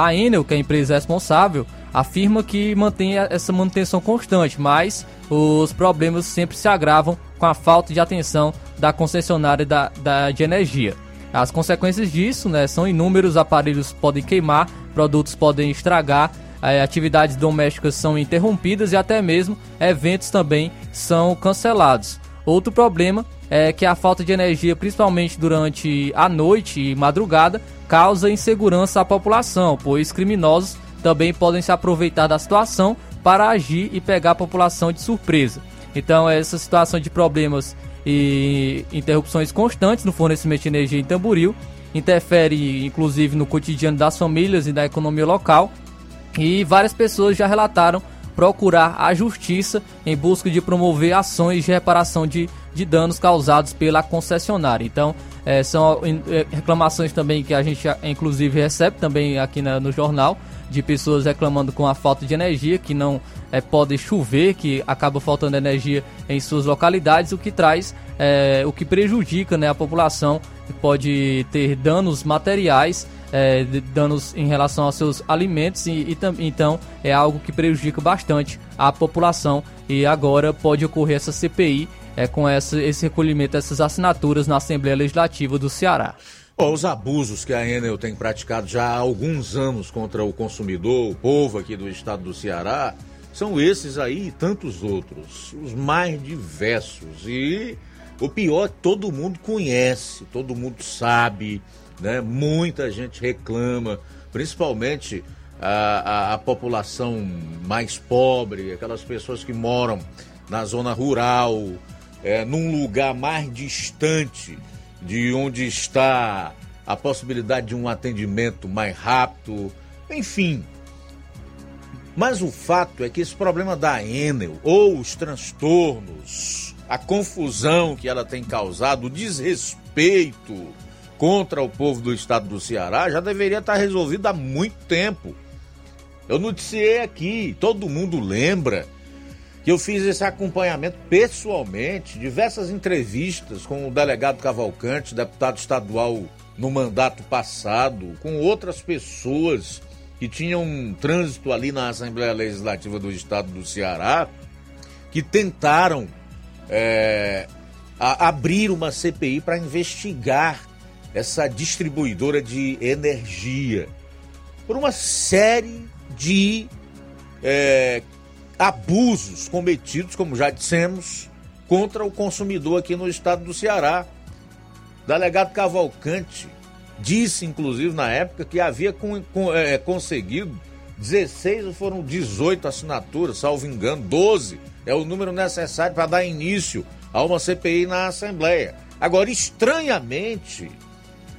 A Enel, que é a empresa responsável, afirma que mantém essa manutenção constante, mas os problemas sempre se agravam com a falta de atenção da concessionária da, da, de energia. As consequências disso né, são inúmeros aparelhos podem queimar, produtos podem estragar, eh, atividades domésticas são interrompidas e até mesmo eventos também são cancelados. Outro problema é que a falta de energia, principalmente durante a noite e madrugada, causa insegurança à população, pois criminosos também podem se aproveitar da situação para agir e pegar a população de surpresa. Então, essa situação de problemas e interrupções constantes no fornecimento de energia em Tamboril interfere inclusive no cotidiano das famílias e da economia local. E várias pessoas já relataram procurar a justiça em busca de promover ações de reparação de, de danos causados pela concessionária. Então, é, são é, reclamações também que a gente, inclusive, recebe também aqui na, no jornal de pessoas reclamando com a falta de energia, que não é, pode chover, que acaba faltando energia em suas localidades, o que traz, é, o que prejudica né, a população, pode ter danos materiais, é, danos em relação aos seus alimentos, e, e então é algo que prejudica bastante a população. E agora pode ocorrer essa CPI é, com essa, esse recolhimento dessas assinaturas na Assembleia Legislativa do Ceará. Bom, os abusos que a Enel tem praticado já há alguns anos contra o consumidor, o povo aqui do estado do Ceará, São esses aí e tantos outros, os mais diversos. E o pior é todo mundo conhece, todo mundo sabe, né? Muita gente reclama, principalmente a, a, a população mais pobre, aquelas pessoas que moram na zona rural, é, num lugar mais distante de onde está a possibilidade de um atendimento mais rápido, enfim. Mas o fato é que esse problema da Enel, ou os transtornos, a confusão que ela tem causado, o desrespeito contra o povo do estado do Ceará, já deveria estar resolvido há muito tempo. Eu noticiei aqui, todo mundo lembra que eu fiz esse acompanhamento pessoalmente, diversas entrevistas com o delegado Cavalcante, deputado estadual no mandato passado, com outras pessoas que tinham um trânsito ali na Assembleia Legislativa do Estado do Ceará, que tentaram é, abrir uma CPI para investigar essa distribuidora de energia. Por uma série de é, abusos cometidos, como já dissemos, contra o consumidor aqui no estado do Ceará. O delegado Cavalcante disse, inclusive, na época, que havia com, com, é, conseguido 16 ou foram 18 assinaturas, salvo engano, 12 é o número necessário para dar início a uma CPI na Assembleia. Agora, estranhamente,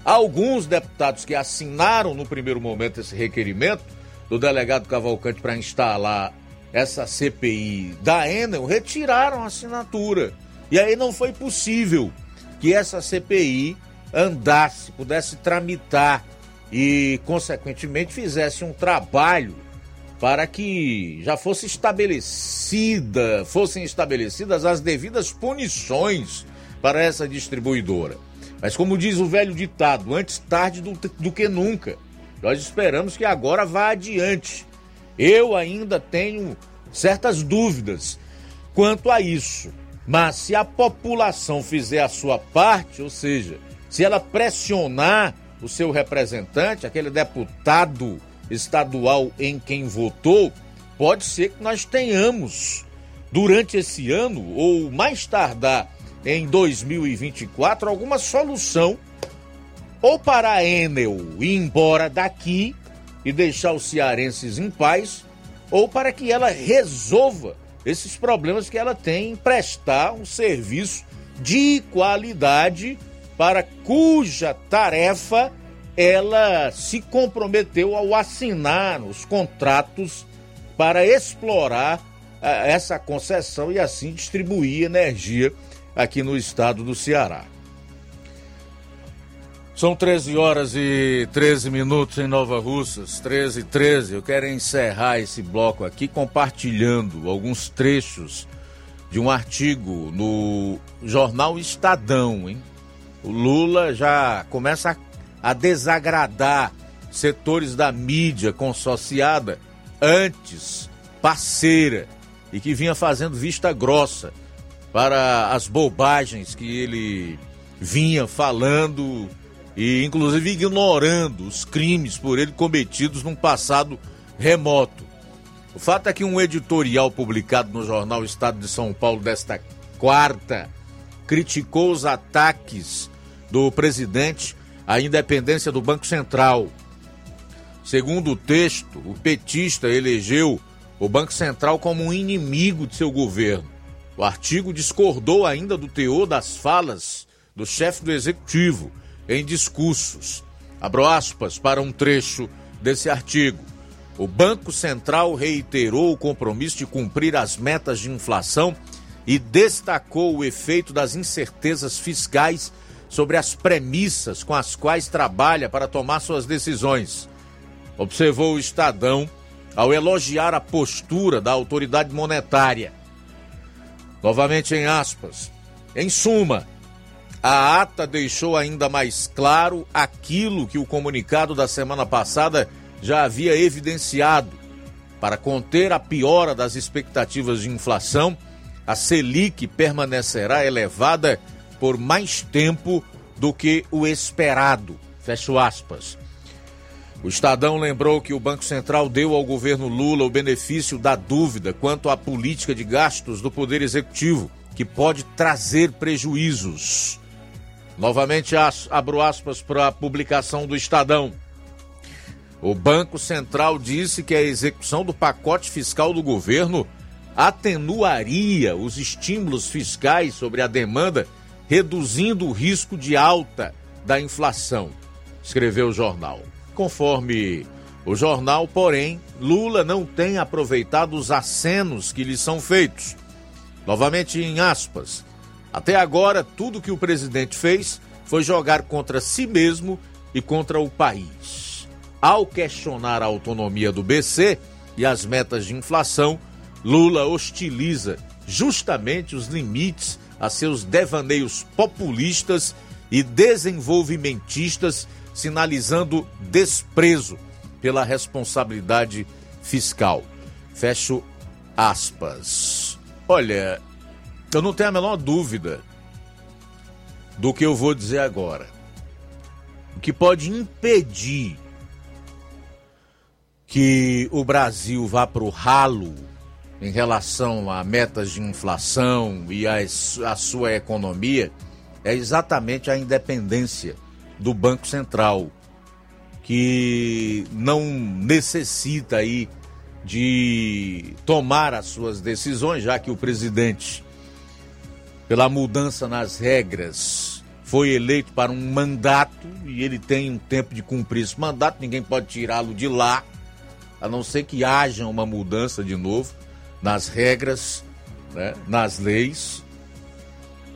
alguns deputados que assinaram no primeiro momento esse requerimento do delegado Cavalcante para instalar essa CPI da Enel retiraram a assinatura. E aí não foi possível que essa CPI andasse, pudesse tramitar e, consequentemente, fizesse um trabalho para que já fosse estabelecida, fossem estabelecidas as devidas punições para essa distribuidora. Mas como diz o velho ditado, antes tarde do, do que nunca. Nós esperamos que agora vá adiante eu ainda tenho certas dúvidas quanto a isso. Mas se a população fizer a sua parte, ou seja, se ela pressionar o seu representante, aquele deputado estadual em quem votou, pode ser que nós tenhamos durante esse ano ou mais tardar em 2024 alguma solução ou para a Enel ir embora daqui e deixar os cearenses em paz, ou para que ela resolva esses problemas que ela tem em prestar um serviço de qualidade para cuja tarefa ela se comprometeu ao assinar os contratos para explorar uh, essa concessão e assim distribuir energia aqui no estado do Ceará. São 13 horas e 13 minutos em Nova Russas, 13 e 13. Eu quero encerrar esse bloco aqui compartilhando alguns trechos de um artigo no jornal Estadão, hein? O Lula já começa a desagradar setores da mídia consociada, antes parceira, e que vinha fazendo vista grossa para as bobagens que ele vinha falando e inclusive ignorando os crimes por ele cometidos num passado remoto. O fato é que um editorial publicado no jornal Estado de São Paulo desta quarta criticou os ataques do presidente à independência do Banco Central. Segundo o texto, o petista elegeu o Banco Central como um inimigo de seu governo. O artigo discordou ainda do teor das falas do chefe do executivo em discursos. Abro aspas para um trecho desse artigo. O Banco Central reiterou o compromisso de cumprir as metas de inflação e destacou o efeito das incertezas fiscais sobre as premissas com as quais trabalha para tomar suas decisões. Observou o Estadão ao elogiar a postura da autoridade monetária. Novamente em aspas. Em suma, a ata deixou ainda mais claro aquilo que o comunicado da semana passada já havia evidenciado. Para conter a piora das expectativas de inflação, a Selic permanecerá elevada por mais tempo do que o esperado. Fecho aspas. O Estadão lembrou que o Banco Central deu ao governo Lula o benefício da dúvida quanto à política de gastos do Poder Executivo, que pode trazer prejuízos. Novamente abro aspas para a publicação do Estadão. O Banco Central disse que a execução do pacote fiscal do governo atenuaria os estímulos fiscais sobre a demanda, reduzindo o risco de alta da inflação, escreveu o jornal. Conforme o jornal, porém, Lula não tem aproveitado os acenos que lhe são feitos. Novamente em aspas. Até agora, tudo que o presidente fez foi jogar contra si mesmo e contra o país. Ao questionar a autonomia do BC e as metas de inflação, Lula hostiliza justamente os limites a seus devaneios populistas e desenvolvimentistas, sinalizando desprezo pela responsabilidade fiscal. Fecho aspas. Olha, eu não tenho a menor dúvida do que eu vou dizer agora. O que pode impedir que o Brasil vá para o ralo em relação a metas de inflação e a, sua economia é exatamente a independência do Banco Central, que não necessita aí de tomar as suas decisões, já que o presidente, pela mudança nas regras, foi eleito para um mandato e ele tem um tempo de cumprir esse mandato, ninguém pode tirá-lo de lá, a não ser que haja uma mudança de novo nas regras, né, nas leis.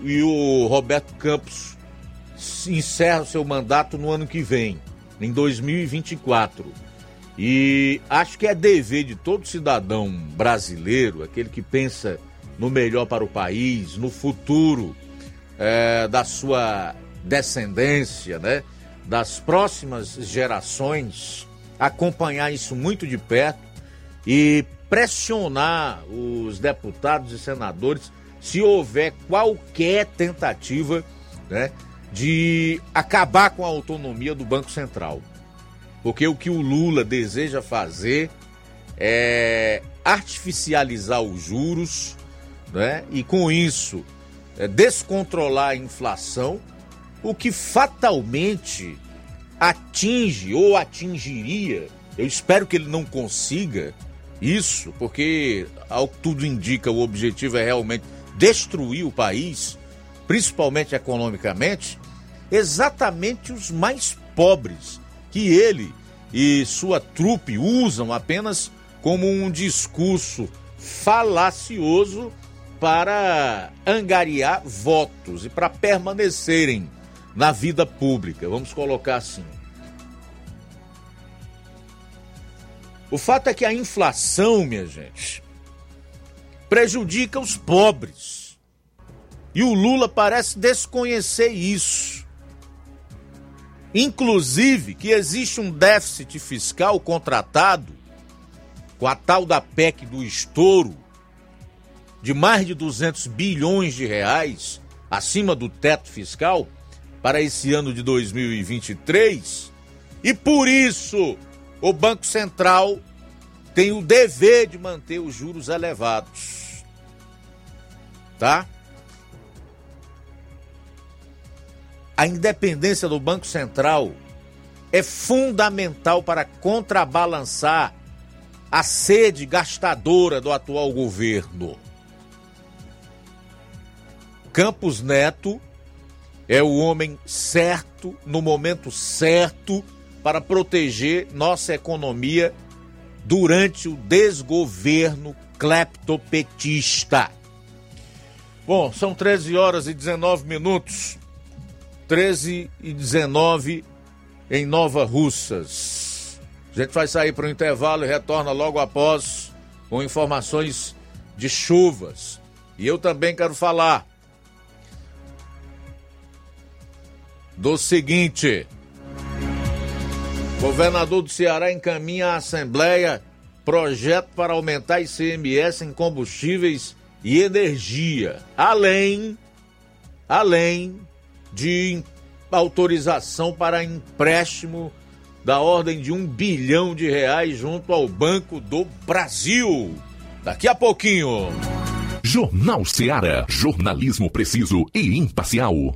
E o Roberto Campos encerra o seu mandato no ano que vem, em 2024. E acho que é dever de todo cidadão brasileiro, aquele que pensa no melhor para o país, no futuro é, da sua descendência, né? das próximas gerações, acompanhar isso muito de perto e pressionar os deputados e senadores se houver qualquer tentativa né, de acabar com a autonomia do Banco Central. Porque o que o Lula deseja fazer é artificializar os juros né, e, com isso, é descontrolar a inflação, o que fatalmente atinge ou atingiria, eu espero que ele não consiga, isso porque, ao que tudo indica, o objetivo é realmente destruir o país, principalmente economicamente, exatamente os mais pobres, que ele e sua trupe usam apenas como um discurso falacioso para angariar votos e para permanecerem na vida pública, vamos colocar assim. O fato é que a inflação, minha gente, prejudica os pobres. E o Lula parece desconhecer isso. Inclusive que existe um déficit fiscal contratado com a tal da PEC do estouro de mais de 200 bilhões de reais acima do teto fiscal para esse ano de 2023. E por isso o Banco Central tem o dever de manter os juros elevados. Tá? A independência do Banco Central é fundamental para contrabalançar a sede gastadora do atual governo. Campos Neto é o homem certo, no momento certo, para proteger nossa economia durante o desgoverno cleptopetista. Bom, são 13 horas e 19 minutos. 13 e 19 em Nova Russas. A gente vai sair para o intervalo e retorna logo após com informações de chuvas. E eu também quero falar do seguinte: Governador do Ceará encaminha à Assembleia projeto para aumentar ICMS em combustíveis e energia, além além de autorização para empréstimo da ordem de um bilhão de reais junto ao Banco do Brasil. Daqui a pouquinho. Jornal Seara. Jornalismo preciso e imparcial.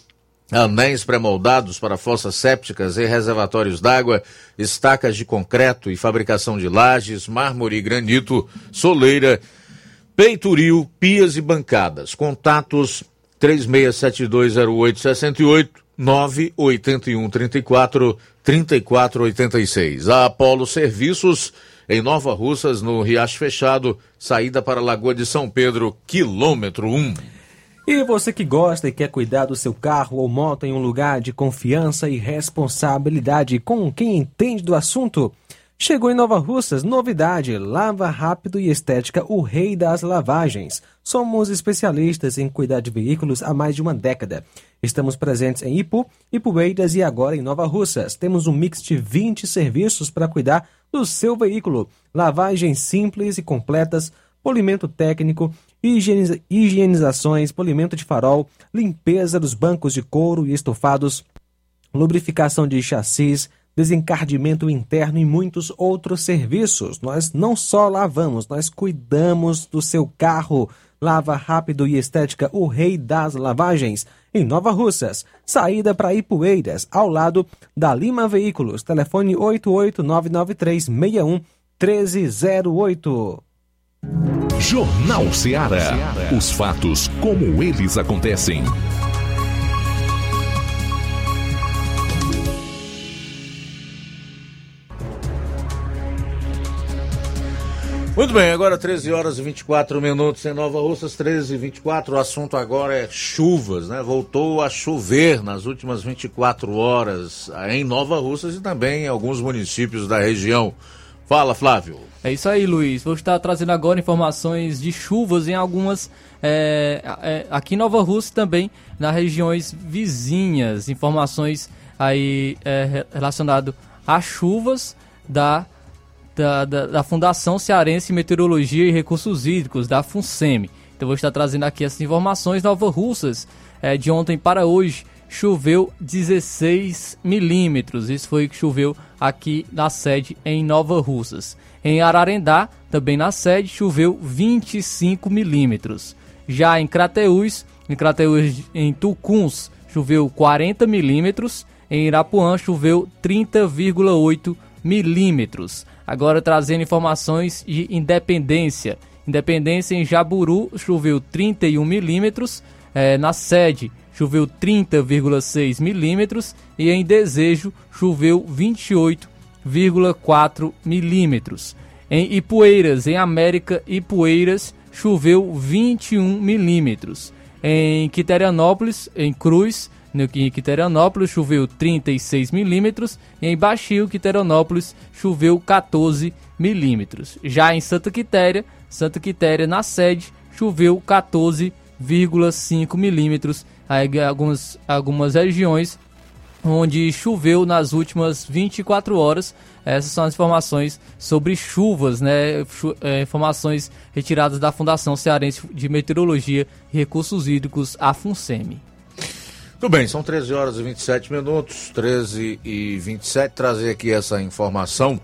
anéis pré-moldados para fossas sépticas e reservatórios d'água, estacas de concreto e fabricação de lajes, mármore e granito, soleira, peitoril, pias e bancadas. Contatos 36720868 98134 3486. A Apolo Serviços em Nova Russas, no Riacho Fechado, saída para a Lagoa de São Pedro, quilômetro 1. E você que gosta e quer cuidar do seu carro ou moto em um lugar de confiança e responsabilidade com quem entende do assunto? Chegou em Nova Russas, novidade, lava rápido e estética, o rei das lavagens. Somos especialistas em cuidar de veículos há mais de uma década. Estamos presentes em Ipu, Ipueiras e agora em Nova Russas. Temos um mix de 20 serviços para cuidar do seu veículo. Lavagens simples e completas, polimento técnico, higieniza higienizações, polimento de farol, limpeza dos bancos de couro e estofados, lubrificação de chassis, desencardimento interno e muitos outros serviços. Nós não só lavamos, nós cuidamos do seu carro. Lava rápido e estética, o rei das lavagens. Em Nova Russas, saída para Ipueiras, ao lado da Lima Veículos. Telefone 8899361 1308. Jornal Ceará. Os fatos como eles acontecem. Muito bem, agora 13 horas e 24 minutos em Nova Russas, 13 e 24. O assunto agora é chuvas, né? Voltou a chover nas últimas 24 horas em Nova Russas e também em alguns municípios da região. Fala, Flávio. É isso aí, Luiz. Vou estar trazendo agora informações de chuvas em algumas. É, é, aqui em Nova Rússia também, nas regiões vizinhas. Informações aí é, relacionado a chuvas da da, da, da, Fundação Cearense Meteorologia e Recursos Hídricos, da FUNSEMI. Então vou estar trazendo aqui essas informações. Nova Russas, é, de ontem para hoje, choveu 16 milímetros. Isso foi o que choveu aqui na sede em Nova Russas. Em Ararendá, também na sede, choveu 25 milímetros. Já em Crateús, em Crateús, em Tucuns, choveu 40 milímetros. Em Irapuã, choveu 30,8 milímetros. Agora trazendo informações de Independência. Independência em Jaburu choveu 31 milímetros. É, na sede choveu 30,6 milímetros. E em Desejo choveu 28,4 milímetros. Em Ipueiras, em América Ipueiras, choveu 21 milímetros. Em Quiterianópolis, em Cruz, em Quiterianópolis choveu 36 milímetros em Baixio, Quiterianópolis, choveu 14 milímetros. Já em Santa Quitéria, Santa Quitéria na sede, choveu 14,5 milímetros. Algumas, algumas regiões onde choveu nas últimas 24 horas. Essas são as informações sobre chuvas, né? É, informações retiradas da Fundação Cearense de Meteorologia e Recursos Hídricos, a FUNSEMI. Tudo bem, são 13 horas e 27 minutos, 13 e 27. Trazer aqui essa informação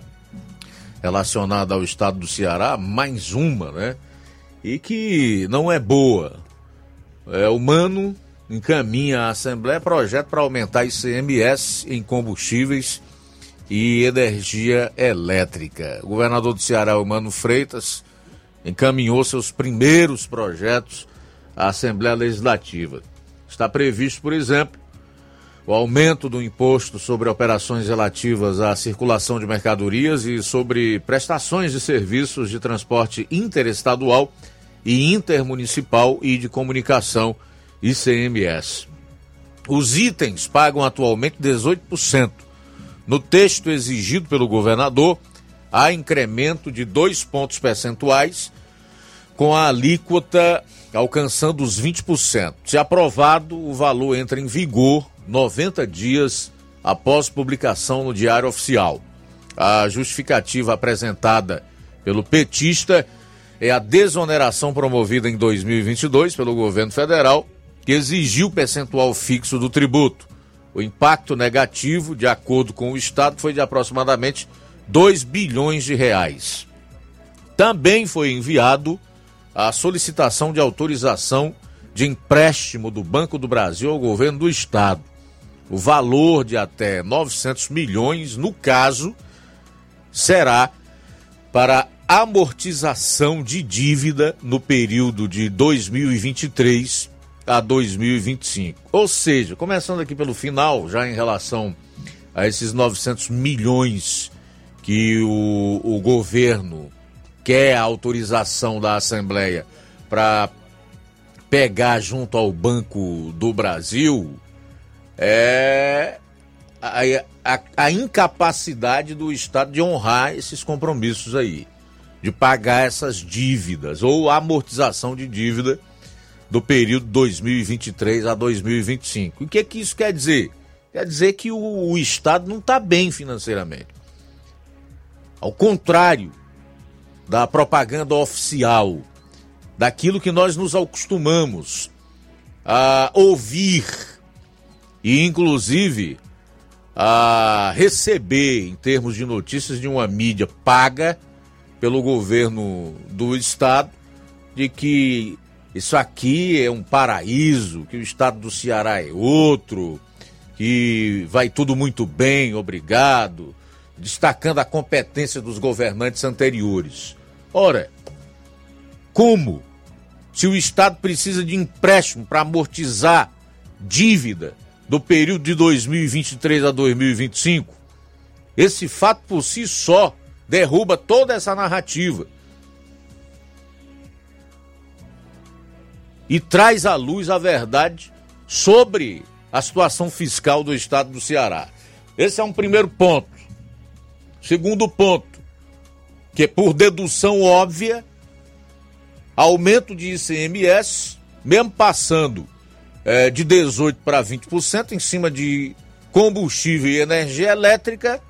relacionada ao estado do Ceará, mais uma, né? E que não é boa. É, o Mano encaminha à Assembleia projeto para aumentar ICMS em combustíveis e energia elétrica. O governador do Ceará, o Mano Freitas, encaminhou seus primeiros projetos à Assembleia Legislativa. Está previsto, por exemplo, o aumento do imposto sobre operações relativas à circulação de mercadorias e sobre prestações de serviços de transporte interestadual e intermunicipal e de comunicação ICMS. Os itens pagam atualmente 18%. No texto exigido pelo governador, há incremento de dois pontos percentuais, com a alíquota alcançando os 20%. Se aprovado, o valor entra em vigor 90 dias após publicação no Diário Oficial. A justificativa apresentada pelo petista é a desoneração promovida em 2022 pelo governo federal, que exigiu percentual fixo do tributo. O impacto negativo, de acordo com o Estado, foi de aproximadamente 2 bilhões de reais. Também foi enviado a solicitação de autorização de empréstimo do Banco do Brasil ao governo do estado. O valor de até 900 milhões, no caso, será para amortização de dívida no período de 2023 a 2025. Ou seja, começando aqui pelo final, já em relação a esses 900 milhões que o, o governo quer a autorização da Assembleia para pegar junto ao Banco do Brasil é a, a, a, incapacidade do Estado de honrar esses compromissos aí, de pagar essas dívidas ou amortização de dívida do período 2023 a 2025. O que, é que isso quer dizer? Quer dizer que o, o Estado não está bem financeiramente. Ao contrário, da propaganda oficial, daquilo que nós nos acostumamos a ouvir e, inclusive, a receber em termos de notícias de uma mídia paga pelo governo do estado, de que isso aqui é um paraíso, que o estado do Ceará é outro, que vai tudo muito bem, obrigado, destacando a competência dos governantes anteriores. Ora, como? Se o Estado precisa de empréstimo para amortizar dívida do período de 2023 a 2025, esse fato por si só derruba toda essa narrativa e traz à luz a verdade sobre a situação fiscal do estado do Ceará. Esse é um primeiro ponto. Segundo ponto, que por dedução óbvia, aumento de ICMS, mesmo passando é, de 18% para 20% em cima de combustível e energia elétrica,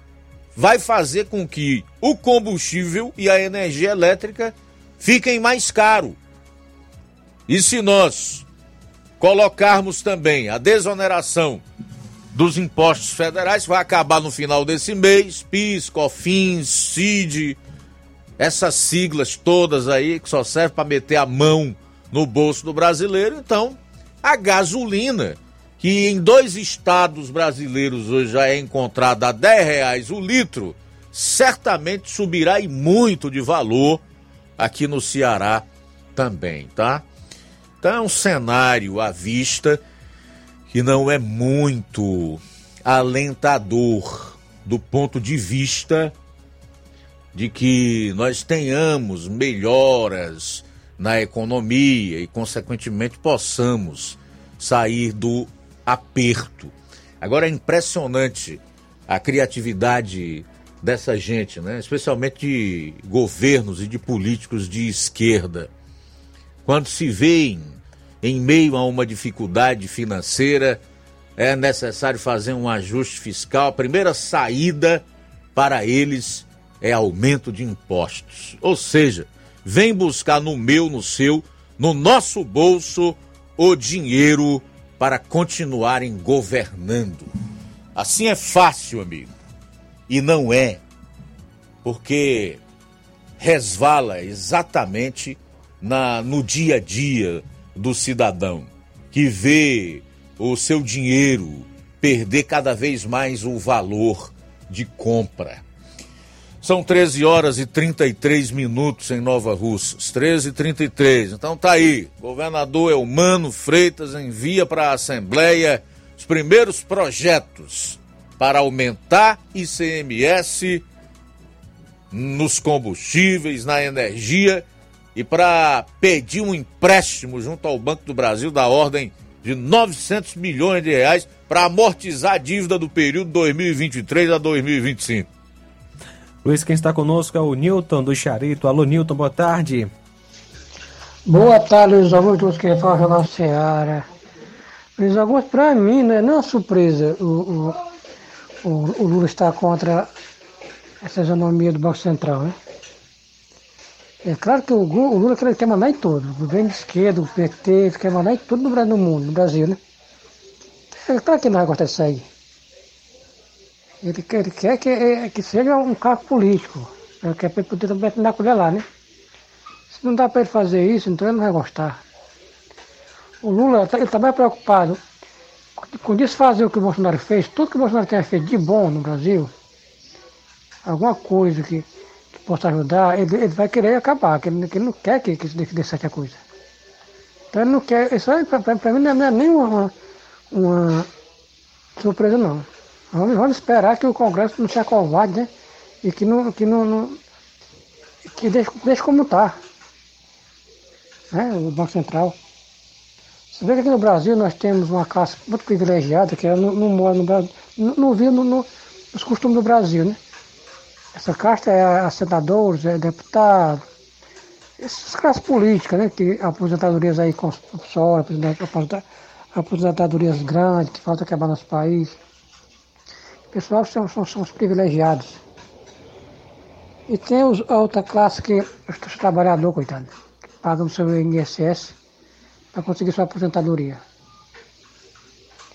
vai fazer com que o combustível e a energia elétrica fiquem mais caro. E se nós colocarmos também a desoneração dos impostos federais, vai acabar no final desse mês, PIS, COFINS, CID, essas siglas todas aí que só servem para meter a mão no bolso do brasileiro. Então, a gasolina, que em dois estados brasileiros hoje já é encontrada a 10 reais o litro, certamente subirá e muito de valor aqui no Ceará também, tá? Então é um cenário à vista que não é muito alentador do ponto de vista de que nós tenhamos melhoras na economia e, consequentemente, possamos sair do aperto. Agora é impressionante a criatividade dessa gente, né? especialmente de governos e de políticos de esquerda. Quando se veem em meio a uma dificuldade financeira, é necessário fazer um ajuste fiscal. A primeira saída para eles é aumento de impostos. Ou seja, vem buscar no meu, no seu, no nosso bolso o dinheiro para continuarem governando. Assim é fácil, amigo. E não é. Porque resvala exatamente na, no dia a dia do cidadão que vê o seu dinheiro perder cada vez mais o valor de compra. São 13 horas e 33 minutos em Nova Russas. 13 e 33. Então tá aí. Governador Elmano Freitas envia para a Assembleia os primeiros projetos para aumentar ICMS nos combustíveis, na energia e para pedir um empréstimo junto ao Banco do Brasil da ordem de 900 milhões de reais para amortizar a dívida do período 2023 a 2025. Luiz, quem está conosco é o Newton do Charito. Alô, Newton, boa tarde. Boa tarde, Luiz Augusto, que fala pela Seara. Luiz Augusto, para mim, não é não surpresa o, o, o, o Lula estar contra essa isonomia do Banco Central, né? É claro que o, Lula quer mandar em tudo. O governo de esquerda, o PT, quer mandar em tudo no, mundo, no Brasil, né? É claro que não vai gostar disso aí. Ele quer, ele quer que, é, que seja um cargo político. Quer para ele poder também na colher lá, né? Se não dá para ele fazer isso, então ele não vai gostar. O Lula tá, está mais preocupado com desfazer o que o Bolsonaro fez, tudo que o Bolsonaro tenha feito de bom no Brasil, alguma coisa que possa ajudar, ele, ele, vai querer acabar, que ele, que ele não quer que, que dê certa coisa. Então ele não quer, isso aí para mim não é nem uma, uma surpresa não. Vamos, vamos esperar que o Congresso não se acovade, né? E que não, que não, não que deixe, deixe como está. Né? O Banco Central. Você vê que aqui no Brasil nós temos uma classe muito privilegiada, que ela não, não mora no Brasil, não, não vive no, no, nos costumes do Brasil, né? Essa casta é senadores, é deputado, essas classes políticas, né? Que aposentadorias aí com só, aposentadorias grandes, que falta quebrar nosso país pessoal são, são, são os privilegiados. E tem os, a outra classe que os trabalhadores, coitado, que pagam seu INSS para conseguir sua aposentadoria.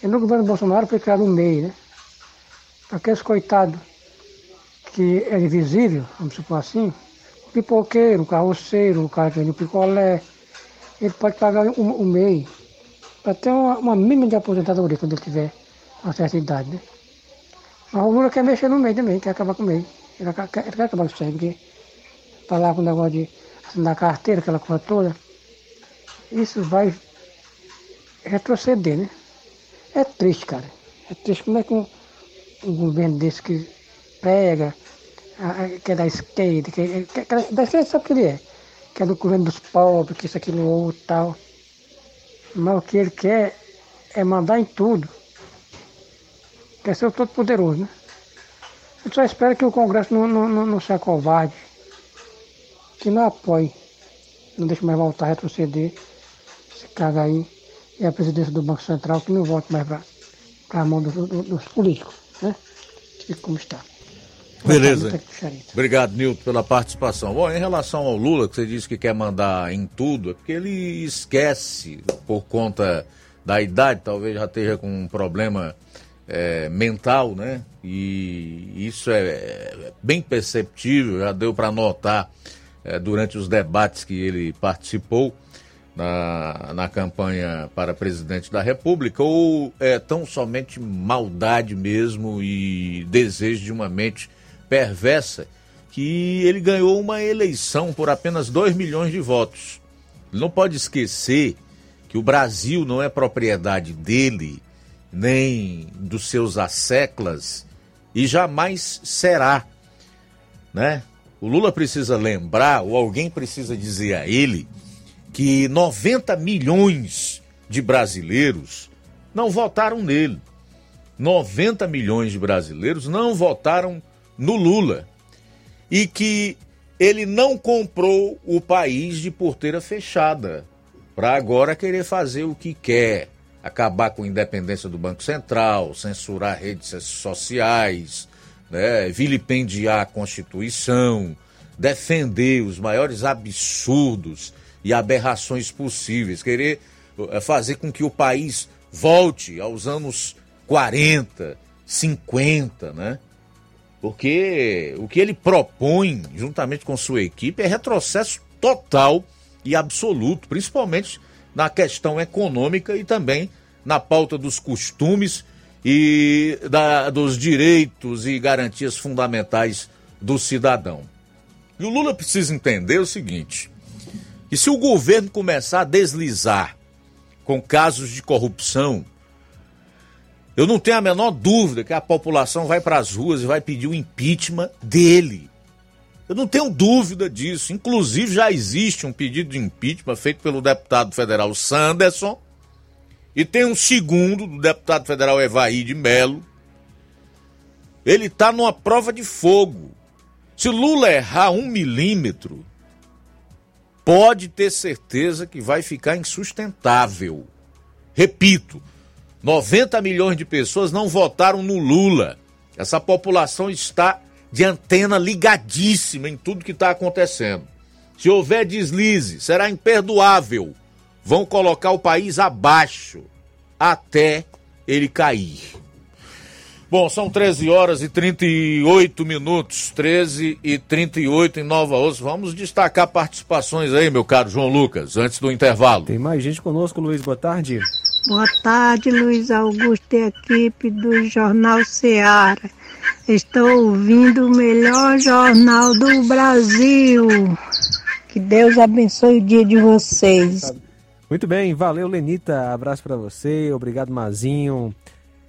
E no governo Bolsonaro foi criado um MEI, né? Para aqueles coitados que é invisível, vamos supor assim, o pipoqueiro, o carroceiro, o cara que vende o picolé, ele pode pagar um, um MEI para ter uma, uma mínima de aposentadoria quando ele tiver uma certa idade, né? Mas o Lula quer mexer no meio também, quer acabar com o meio. Ele quer, ele quer acabar com isso aí, porque falar com o negócio de assinar carteira, aquela coisa toda, isso vai retroceder, né? É triste, cara. É triste como é que um, um governo desse que pega, que é da esquerda, que, é, que é da esquerda sabe o que ele é, que é do governo dos pobres, que isso, aquilo, outro tal. Mas o que ele quer é mandar em tudo. Quer ser o todo-poderoso, né? Eu só espero que o Congresso não, não, não, não seja covarde. Que não apoie. Não deixe mais voltar a retroceder. Esse caga aí. E a presidência do Banco Central que não volte mais para a mão dos, políticos, né? Fique como está. Beleza. Obrigado, Nilton, pela participação. Bom, em relação ao Lula, que você disse que quer mandar em tudo, é porque ele esquece, por conta da idade, talvez já esteja com um problema é, mental, né? E isso é, é bem perceptível, já deu para notar é, durante os debates que ele participou na, na campanha para presidente da República, ou é tão somente maldade mesmo e desejo de uma mente perversa que ele ganhou uma eleição por apenas 2 milhões de votos. Ele não pode esquecer que o Brasil não é propriedade dele, nem dos seus asseclas, e jamais será. Né? O Lula precisa lembrar, ou alguém precisa dizer a ele, que 90 milhões de brasileiros não votaram nele. 90 milhões de brasileiros não votaram no Lula e que ele não comprou o país de porteira fechada para agora querer fazer o que quer, acabar com a independência do Banco Central, censurar redes sociais, né, vilipendiar a Constituição, defender os maiores absurdos e aberrações possíveis, querer eh, fazer com que o país volte aos anos 40, 50, né? Porque o que ele propõe, juntamente com sua equipe, é retrocesso total e absoluto, principalmente na questão econômica e também na pauta dos costumes e da, dos direitos e garantias fundamentais do cidadão. E o Lula precisa entender o seguinte: que se o governo começar a deslizar com casos de corrupção, eu não tenho a menor dúvida que a população vai para as ruas e vai pedir o impeachment dele. Eu não tenho dúvida disso. Inclusive, já existe um pedido de impeachment feito pelo deputado federal Sanderson. E tem um segundo do deputado federal Evaí de Melo. Ele está numa prova de fogo. Se Lula errar um milímetro, pode ter certeza que vai ficar insustentável. Repito, 90 milhões de pessoas não votaram no Lula. Essa população está de antena ligadíssima em tudo que está acontecendo. Se houver deslize, será imperdoável. Vão colocar o país abaixo até ele cair. Bom, são 13 horas e 38 minutos, 13 e 38 em Nova Osso. Vamos destacar participações aí, meu caro João Lucas, antes do intervalo. Tem mais gente conosco, Luiz. Boa tarde. Boa tarde, Luiz Augusto e equipe do Jornal Ceará. Estou ouvindo o melhor jornal do Brasil. Que Deus abençoe o dia de vocês. Muito bem, valeu Lenita, abraço para você, obrigado Mazinho,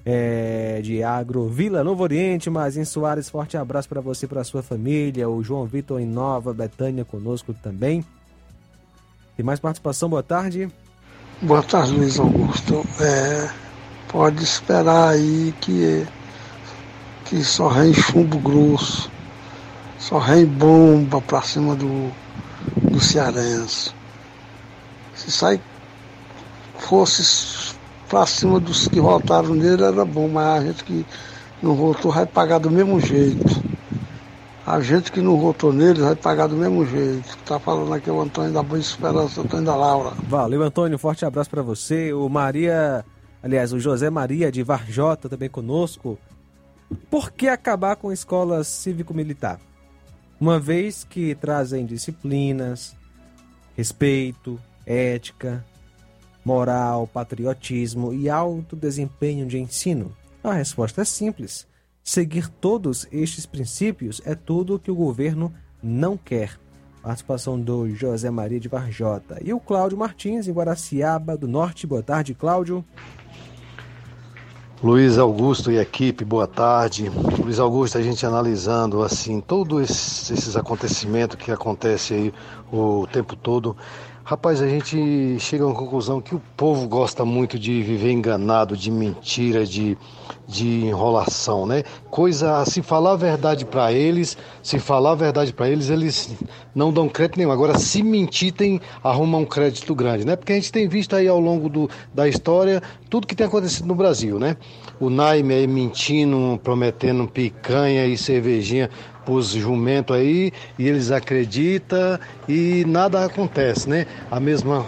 é, de Agro Vila Novo Oriente, Mazinho Soares, forte abraço para você e para sua família, o João Vitor em Nova Betânia conosco também. Tem mais participação, boa tarde. Boa tarde, Luiz Augusto. É, pode esperar aí que, que só rei chumbo grosso, só rei bomba pra cima do, do cearense. Se sai fosse pra cima dos que votaram nele era bom, mas a gente que não votou vai pagar do mesmo jeito. A gente que não votou neles vai pagar do mesmo jeito. Tá falando aqui o Antônio da Boa Esperança, Antônio da Laura. Valeu, Antônio. Forte abraço para você. O Maria, aliás, o José Maria de Varjota também conosco. Por que acabar com escolas cívico-militar? Uma vez que trazem disciplinas, respeito, ética, moral, patriotismo e alto desempenho de ensino. A resposta é simples Seguir todos estes princípios é tudo o que o governo não quer. Participação do José Maria de Varjota. E o Cláudio Martins, em Guaraciaba do Norte. Boa tarde, Cláudio. Luiz Augusto e equipe, boa tarde. Luiz Augusto, a gente analisando assim todos esses acontecimentos que acontecem aí o tempo todo, Rapaz, a gente chega uma conclusão que o povo gosta muito de viver enganado, de mentira, de, de enrolação, né? Coisa, se falar a verdade para eles, se falar a verdade para eles, eles não dão crédito nenhum. Agora, se mentir, tem arruma um crédito grande, né? Porque a gente tem visto aí ao longo do, da história tudo que tem acontecido no Brasil, né? O Naime aí mentindo, prometendo picanha e cervejinha pros jumentos aí e eles acreditam e nada acontece, né? A mesma,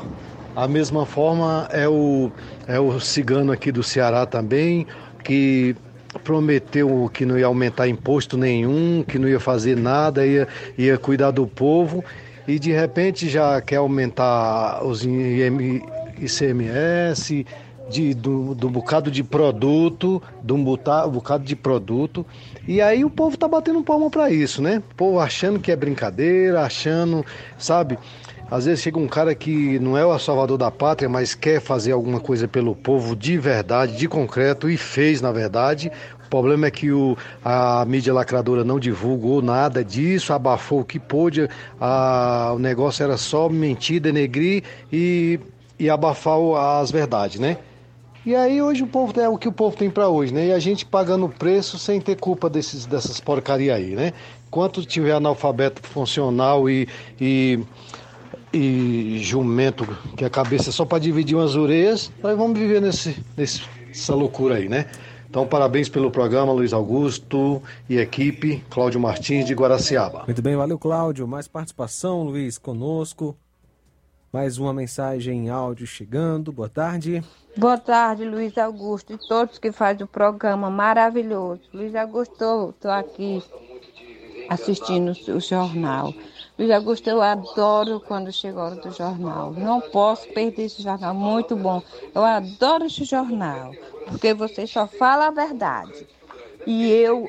a mesma forma é o, é o cigano aqui do Ceará também, que prometeu que não ia aumentar imposto nenhum, que não ia fazer nada, ia, ia cuidar do povo e de repente já quer aumentar os ICMS, de, do, do bocado de produto, um bocado de produto. E aí o povo tá batendo palma para isso, né? O povo achando que é brincadeira, achando, sabe? Às vezes chega um cara que não é o salvador da pátria, mas quer fazer alguma coisa pelo povo de verdade, de concreto, e fez na verdade. O problema é que o, a mídia lacradora não divulgou nada disso, abafou o que pôde, a, o negócio era só mentir, denegrir e, e abafar as verdades, né? E aí hoje o povo é o que o povo tem para hoje, né? E a gente pagando preço sem ter culpa desses, dessas porcaria aí, né? Enquanto tiver analfabeto funcional e, e, e jumento, que é a cabeça é só para dividir umas orelhas, nós vamos viver nesse, nessa loucura aí, né? Então, parabéns pelo programa, Luiz Augusto e equipe, Cláudio Martins de Guaraciaba. Muito bem, valeu, Cláudio. Mais participação, Luiz, conosco. Mais uma mensagem em áudio chegando. Boa tarde. Boa tarde, Luiz Augusto e todos que fazem o programa maravilhoso. Luiz Augusto, estou aqui assistindo o jornal. Luiz Augusto, eu adoro quando chega a hora do jornal. Não posso perder esse jornal, muito bom. Eu adoro esse jornal, porque você só fala a verdade. E eu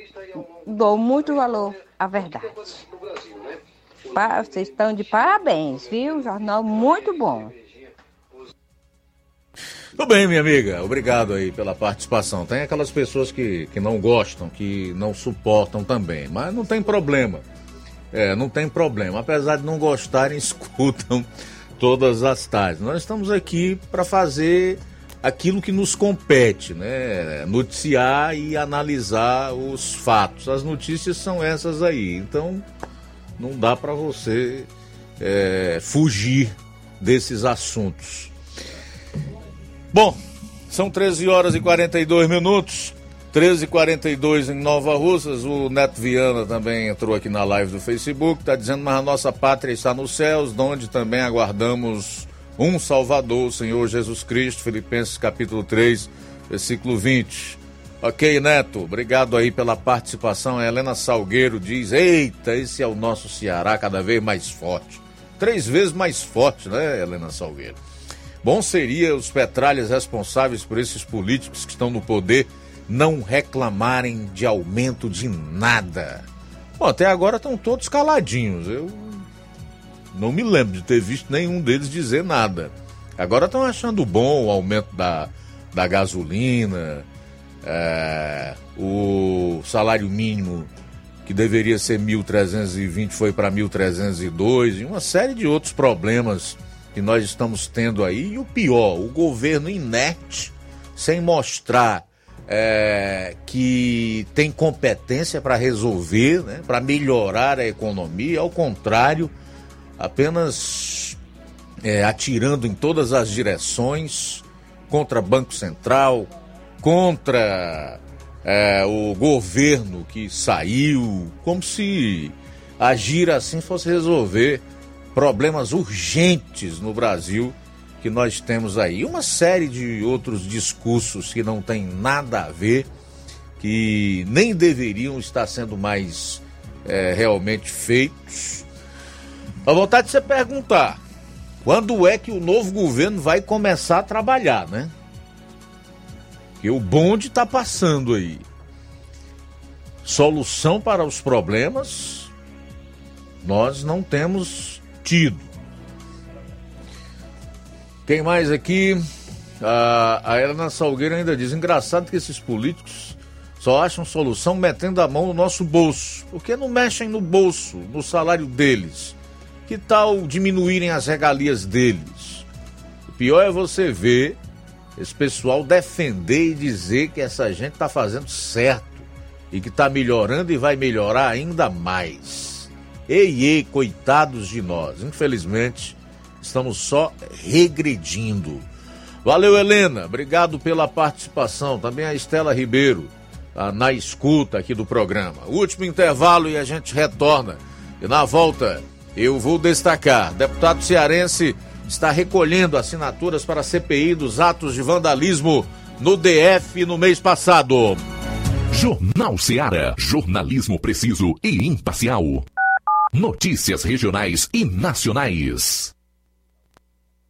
dou muito valor à verdade. Vocês estão de parabéns, viu? Jornal muito bom. Tudo bem, minha amiga. Obrigado aí pela participação. Tem aquelas pessoas que, que não gostam, que não suportam também, mas não tem problema. É, não tem problema. Apesar de não gostarem, escutam todas as tardes. Nós estamos aqui para fazer aquilo que nos compete, né? Noticiar e analisar os fatos. As notícias são essas aí. Então, não dá para você é, fugir desses assuntos. Bom, são 13 horas e 42 minutos. 13 e 42 em Nova Russas. O Neto Viana também entrou aqui na live do Facebook. Está dizendo, mas a nossa pátria está nos céus, onde também aguardamos um Salvador, o Senhor Jesus Cristo. Filipenses capítulo 3, versículo 20. Ok, Neto, obrigado aí pela participação. A Helena Salgueiro diz: Eita, esse é o nosso Ceará cada vez mais forte. Três vezes mais forte, né, Helena Salgueiro? Bom seria os petralhas responsáveis por esses políticos que estão no poder não reclamarem de aumento de nada. Bom, até agora estão todos caladinhos. Eu não me lembro de ter visto nenhum deles dizer nada. Agora estão achando bom o aumento da, da gasolina, é, o salário mínimo que deveria ser 1.320 foi para 1.302 e uma série de outros problemas que nós estamos tendo aí. E o pior, o governo inerte, sem mostrar é, que tem competência para resolver, né, para melhorar a economia, ao contrário, apenas é, atirando em todas as direções contra Banco Central, contra é, o governo que saiu, como se agir assim fosse resolver problemas urgentes no Brasil que nós temos aí. Uma série de outros discursos que não tem nada a ver, que nem deveriam estar sendo mais é, realmente feitos. A vontade de você perguntar: quando é que o novo governo vai começar a trabalhar, né? Que o bonde está passando aí. Solução para os problemas, nós não temos partido. Quem mais aqui? A, a Helena Salgueiro ainda diz: engraçado que esses políticos só acham solução metendo a mão no nosso bolso. Porque não mexem no bolso, no salário deles. Que tal diminuírem as regalias deles? O pior é você ver esse pessoal defender e dizer que essa gente está fazendo certo e que está melhorando e vai melhorar ainda mais. Ei, ei, coitados de nós. Infelizmente, estamos só regredindo. Valeu, Helena. Obrigado pela participação. Também a Estela Ribeiro, tá na escuta aqui do programa. Último intervalo e a gente retorna. E na volta, eu vou destacar: deputado cearense está recolhendo assinaturas para a CPI dos atos de vandalismo no DF no mês passado. Jornal Ceará. Jornalismo preciso e imparcial. Notícias regionais e nacionais.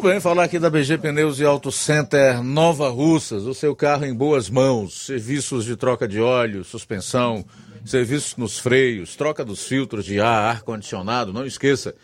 Bem, falar aqui da BG Pneus e Auto Center Nova Russas, o seu carro em boas mãos, serviços de troca de óleo, suspensão, serviços nos freios, troca dos filtros de ar, ar-condicionado, não esqueça.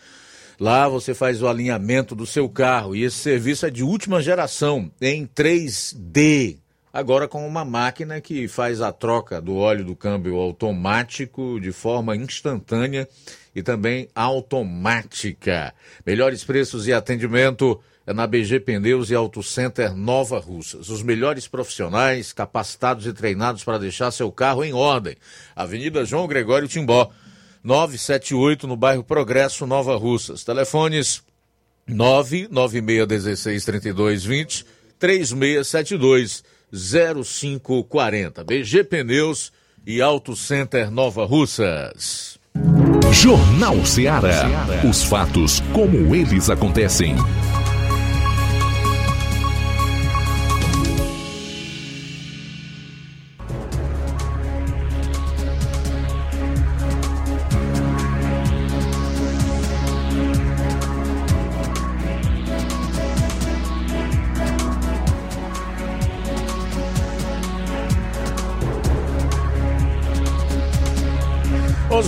Lá você faz o alinhamento do seu carro e esse serviço é de última geração, em 3D. Agora com uma máquina que faz a troca do óleo do câmbio automático de forma instantânea e também automática. Melhores preços e atendimento é na BG Pneus e Auto Center Nova Russas. Os melhores profissionais capacitados e treinados para deixar seu carro em ordem. Avenida João Gregório Timbó, 978 no bairro Progresso, Nova Russas. Telefones 996163220 3672 0540. BG Pneus e Auto Center Nova Russas. Jornal Ceará. Os fatos como eles acontecem.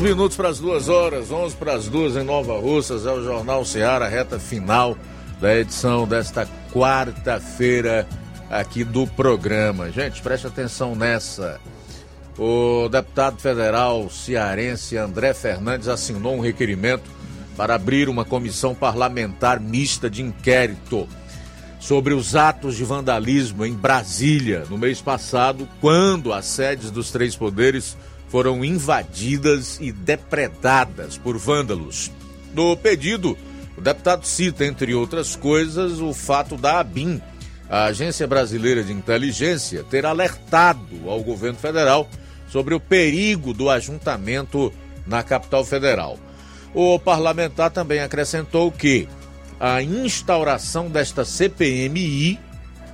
Minutos para as duas horas, 11 para as duas em Nova Russas, é o Jornal Seara, reta final da edição desta quarta-feira aqui do programa. Gente, preste atenção nessa. O deputado federal cearense André Fernandes assinou um requerimento para abrir uma comissão parlamentar mista de inquérito sobre os atos de vandalismo em Brasília no mês passado, quando as sedes dos três poderes foram invadidas e depredadas por vândalos. No pedido, o deputado cita, entre outras coisas, o fato da ABIN, a Agência Brasileira de Inteligência, ter alertado ao governo federal sobre o perigo do ajuntamento na capital federal. O parlamentar também acrescentou que a instauração desta CPMI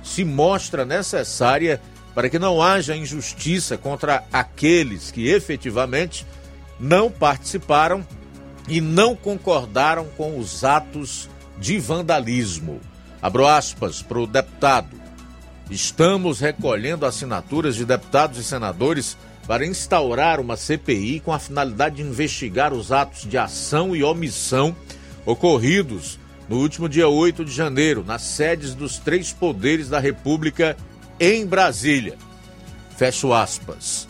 se mostra necessária para que não haja injustiça contra aqueles que efetivamente não participaram e não concordaram com os atos de vandalismo. Abro aspas para o deputado. Estamos recolhendo assinaturas de deputados e senadores para instaurar uma CPI com a finalidade de investigar os atos de ação e omissão ocorridos no último dia 8 de janeiro, nas sedes dos três poderes da República em Brasília. Fecho aspas.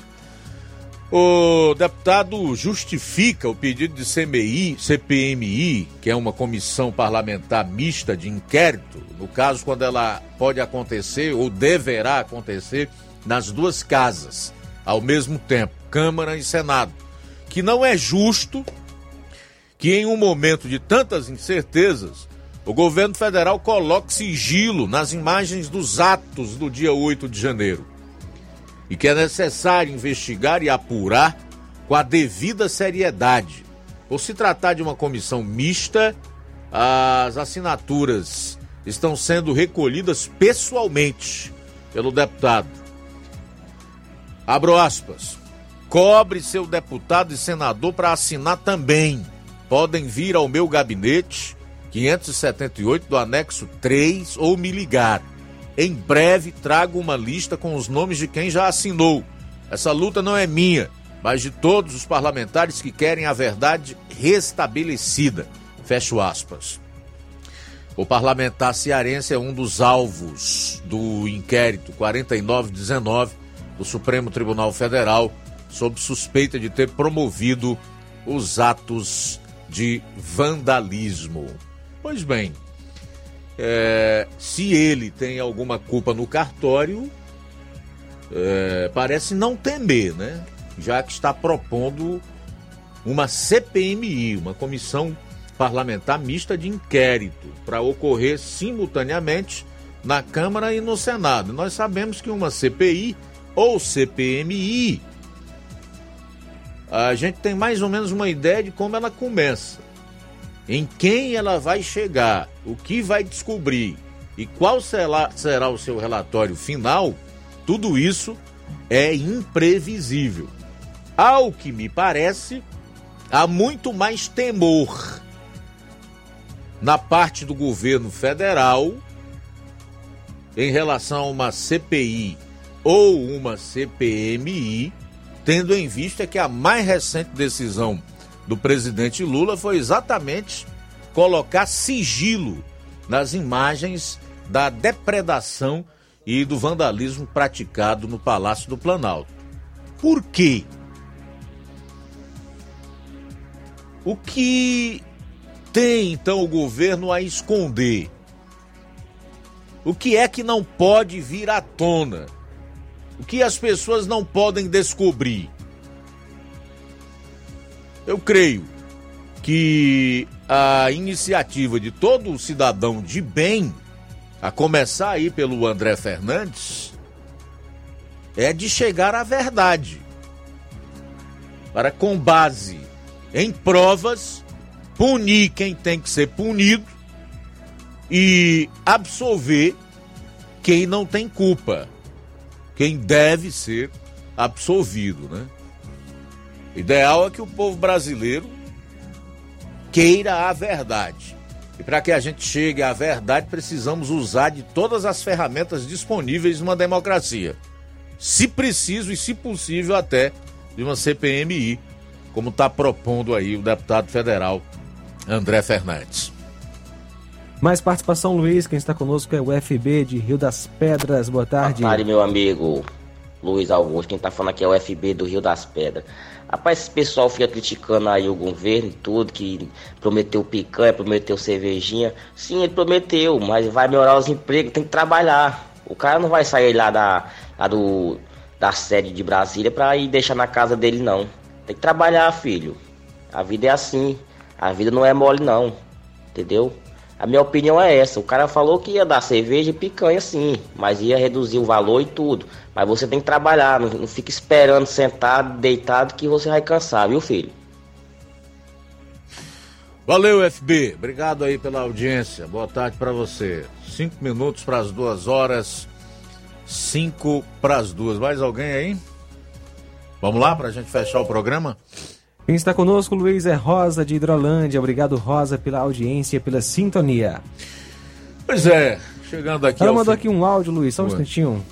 O deputado justifica o pedido de CMI, CPMI, que é uma comissão parlamentar mista de inquérito, no caso quando ela pode acontecer ou deverá acontecer nas duas casas ao mesmo tempo, Câmara e Senado, que não é justo que em um momento de tantas incertezas o governo federal coloque sigilo nas imagens dos atos do dia 8 de janeiro. E que é necessário investigar e apurar com a devida seriedade. Por se tratar de uma comissão mista, as assinaturas estão sendo recolhidas pessoalmente pelo deputado. Abro aspas. Cobre seu deputado e senador para assinar também. Podem vir ao meu gabinete 578 do anexo 3 ou me ligar. Em breve trago uma lista com os nomes de quem já assinou. Essa luta não é minha, mas de todos os parlamentares que querem a verdade restabelecida. Fecho aspas. O parlamentar cearense é um dos alvos do inquérito 4919 do Supremo Tribunal Federal sob suspeita de ter promovido os atos de vandalismo. Pois bem, é, se ele tem alguma culpa no cartório, é, parece não temer, né? Já que está propondo uma CPMI, uma comissão parlamentar mista de inquérito, para ocorrer simultaneamente na Câmara e no Senado. Nós sabemos que uma CPI ou CPMI, a gente tem mais ou menos uma ideia de como ela começa em quem ela vai chegar, o que vai descobrir e qual será, será o seu relatório final, tudo isso é imprevisível. Ao que me parece, há muito mais temor na parte do governo federal em relação a uma CPI ou uma CPMI, tendo em vista que a mais recente decisão do presidente Lula foi exatamente colocar sigilo nas imagens da depredação e do vandalismo praticado no Palácio do Planalto. Por quê? O que tem então o governo a esconder? O que é que não pode vir à tona? O que as pessoas não podem descobrir? Eu creio que a iniciativa de todo cidadão de bem, a começar aí pelo André Fernandes, é de chegar à verdade. Para, com base em provas, punir quem tem que ser punido e absolver quem não tem culpa, quem deve ser absolvido, né? Ideal é que o povo brasileiro queira a verdade. E para que a gente chegue à verdade, precisamos usar de todas as ferramentas disponíveis numa democracia. Se preciso e se possível até de uma CPMI como está propondo aí o deputado federal André Fernandes. Mais participação, Luiz. Quem está conosco é o FB de Rio das Pedras. Boa tarde. Boa tarde, meu amigo Luiz Augusto. Quem está falando aqui é o FB do Rio das Pedras. Rapaz, esse pessoal fica criticando aí o governo e tudo, que prometeu picanha, prometeu cervejinha. Sim, ele prometeu, mas vai melhorar os empregos, tem que trabalhar. O cara não vai sair lá da, lá do, da sede de Brasília para ir deixar na casa dele, não. Tem que trabalhar, filho. A vida é assim. A vida não é mole, não. Entendeu? A minha opinião é essa. O cara falou que ia dar cerveja e picanha, sim. Mas ia reduzir o valor e tudo. Mas você tem que trabalhar. Não, não fica esperando sentado, deitado, que você vai cansar, viu, filho? Valeu, FB. Obrigado aí pela audiência. Boa tarde para você. Cinco minutos para as duas horas. Cinco para as duas. Mais alguém aí? Vamos lá para a gente fechar o programa? Quem está conosco, Luiz, é Rosa de Hidrolândia. Obrigado, Rosa, pela audiência, pela sintonia. Pois é, chegando aqui. Ela mandou fim- aqui um áudio, Luiz, só um Ué. instantinho.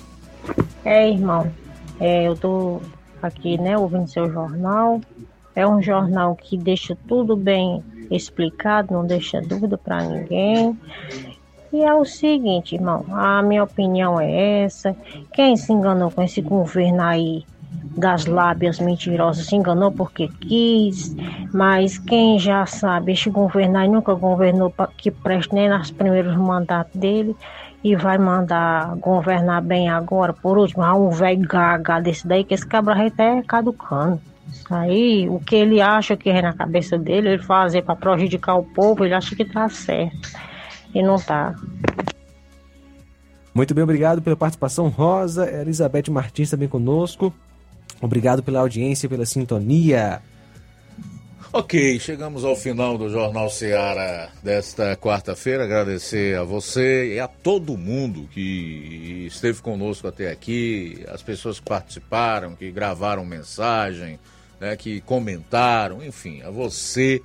É, irmão, é, eu tô aqui, né, ouvindo seu jornal. É um jornal que deixa tudo bem explicado, não deixa dúvida para ninguém. E é o seguinte, irmão, a minha opinião é essa. Quem se enganou com esse governo aí das lábias mentirosas se enganou porque quis, mas quem já sabe, este governo aí nunca governou que preste nem nos primeiros mandatos dele e vai mandar governar bem agora. Por último, há um velho gaga desse daí que esse cabra rei tá caducando. Aí, o que ele acha que é na cabeça dele, ele fazer para prejudicar o povo, ele acha que tá certo. E não tá. Muito bem, obrigado pela participação, Rosa. Elizabeth Martins também conosco. Obrigado pela audiência, pela sintonia. Ok, chegamos ao final do Jornal Seara desta quarta-feira. Agradecer a você e a todo mundo que esteve conosco até aqui, as pessoas que participaram, que gravaram mensagem, né, que comentaram, enfim, a você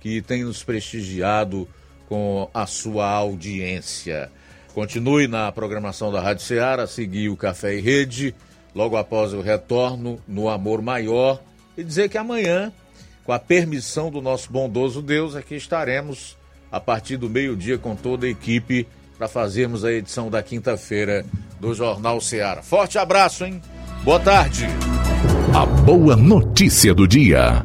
que tem nos prestigiado com a sua audiência. Continue na programação da Rádio Seara, seguir o Café e Rede, logo após o retorno no Amor Maior, e dizer que amanhã com a permissão do nosso bondoso Deus, aqui estaremos a partir do meio-dia com toda a equipe para fazermos a edição da quinta-feira do Jornal Seara. Forte abraço, hein? Boa tarde. A boa notícia do dia.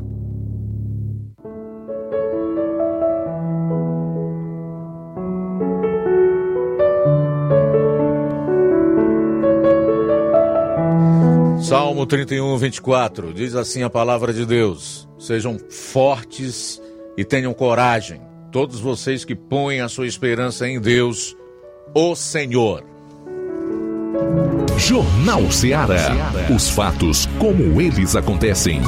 Salmo 31, 24, diz assim a palavra de Deus: Sejam fortes e tenham coragem, todos vocês que põem a sua esperança em Deus, o Senhor. Jornal Seara. Os fatos como eles acontecem.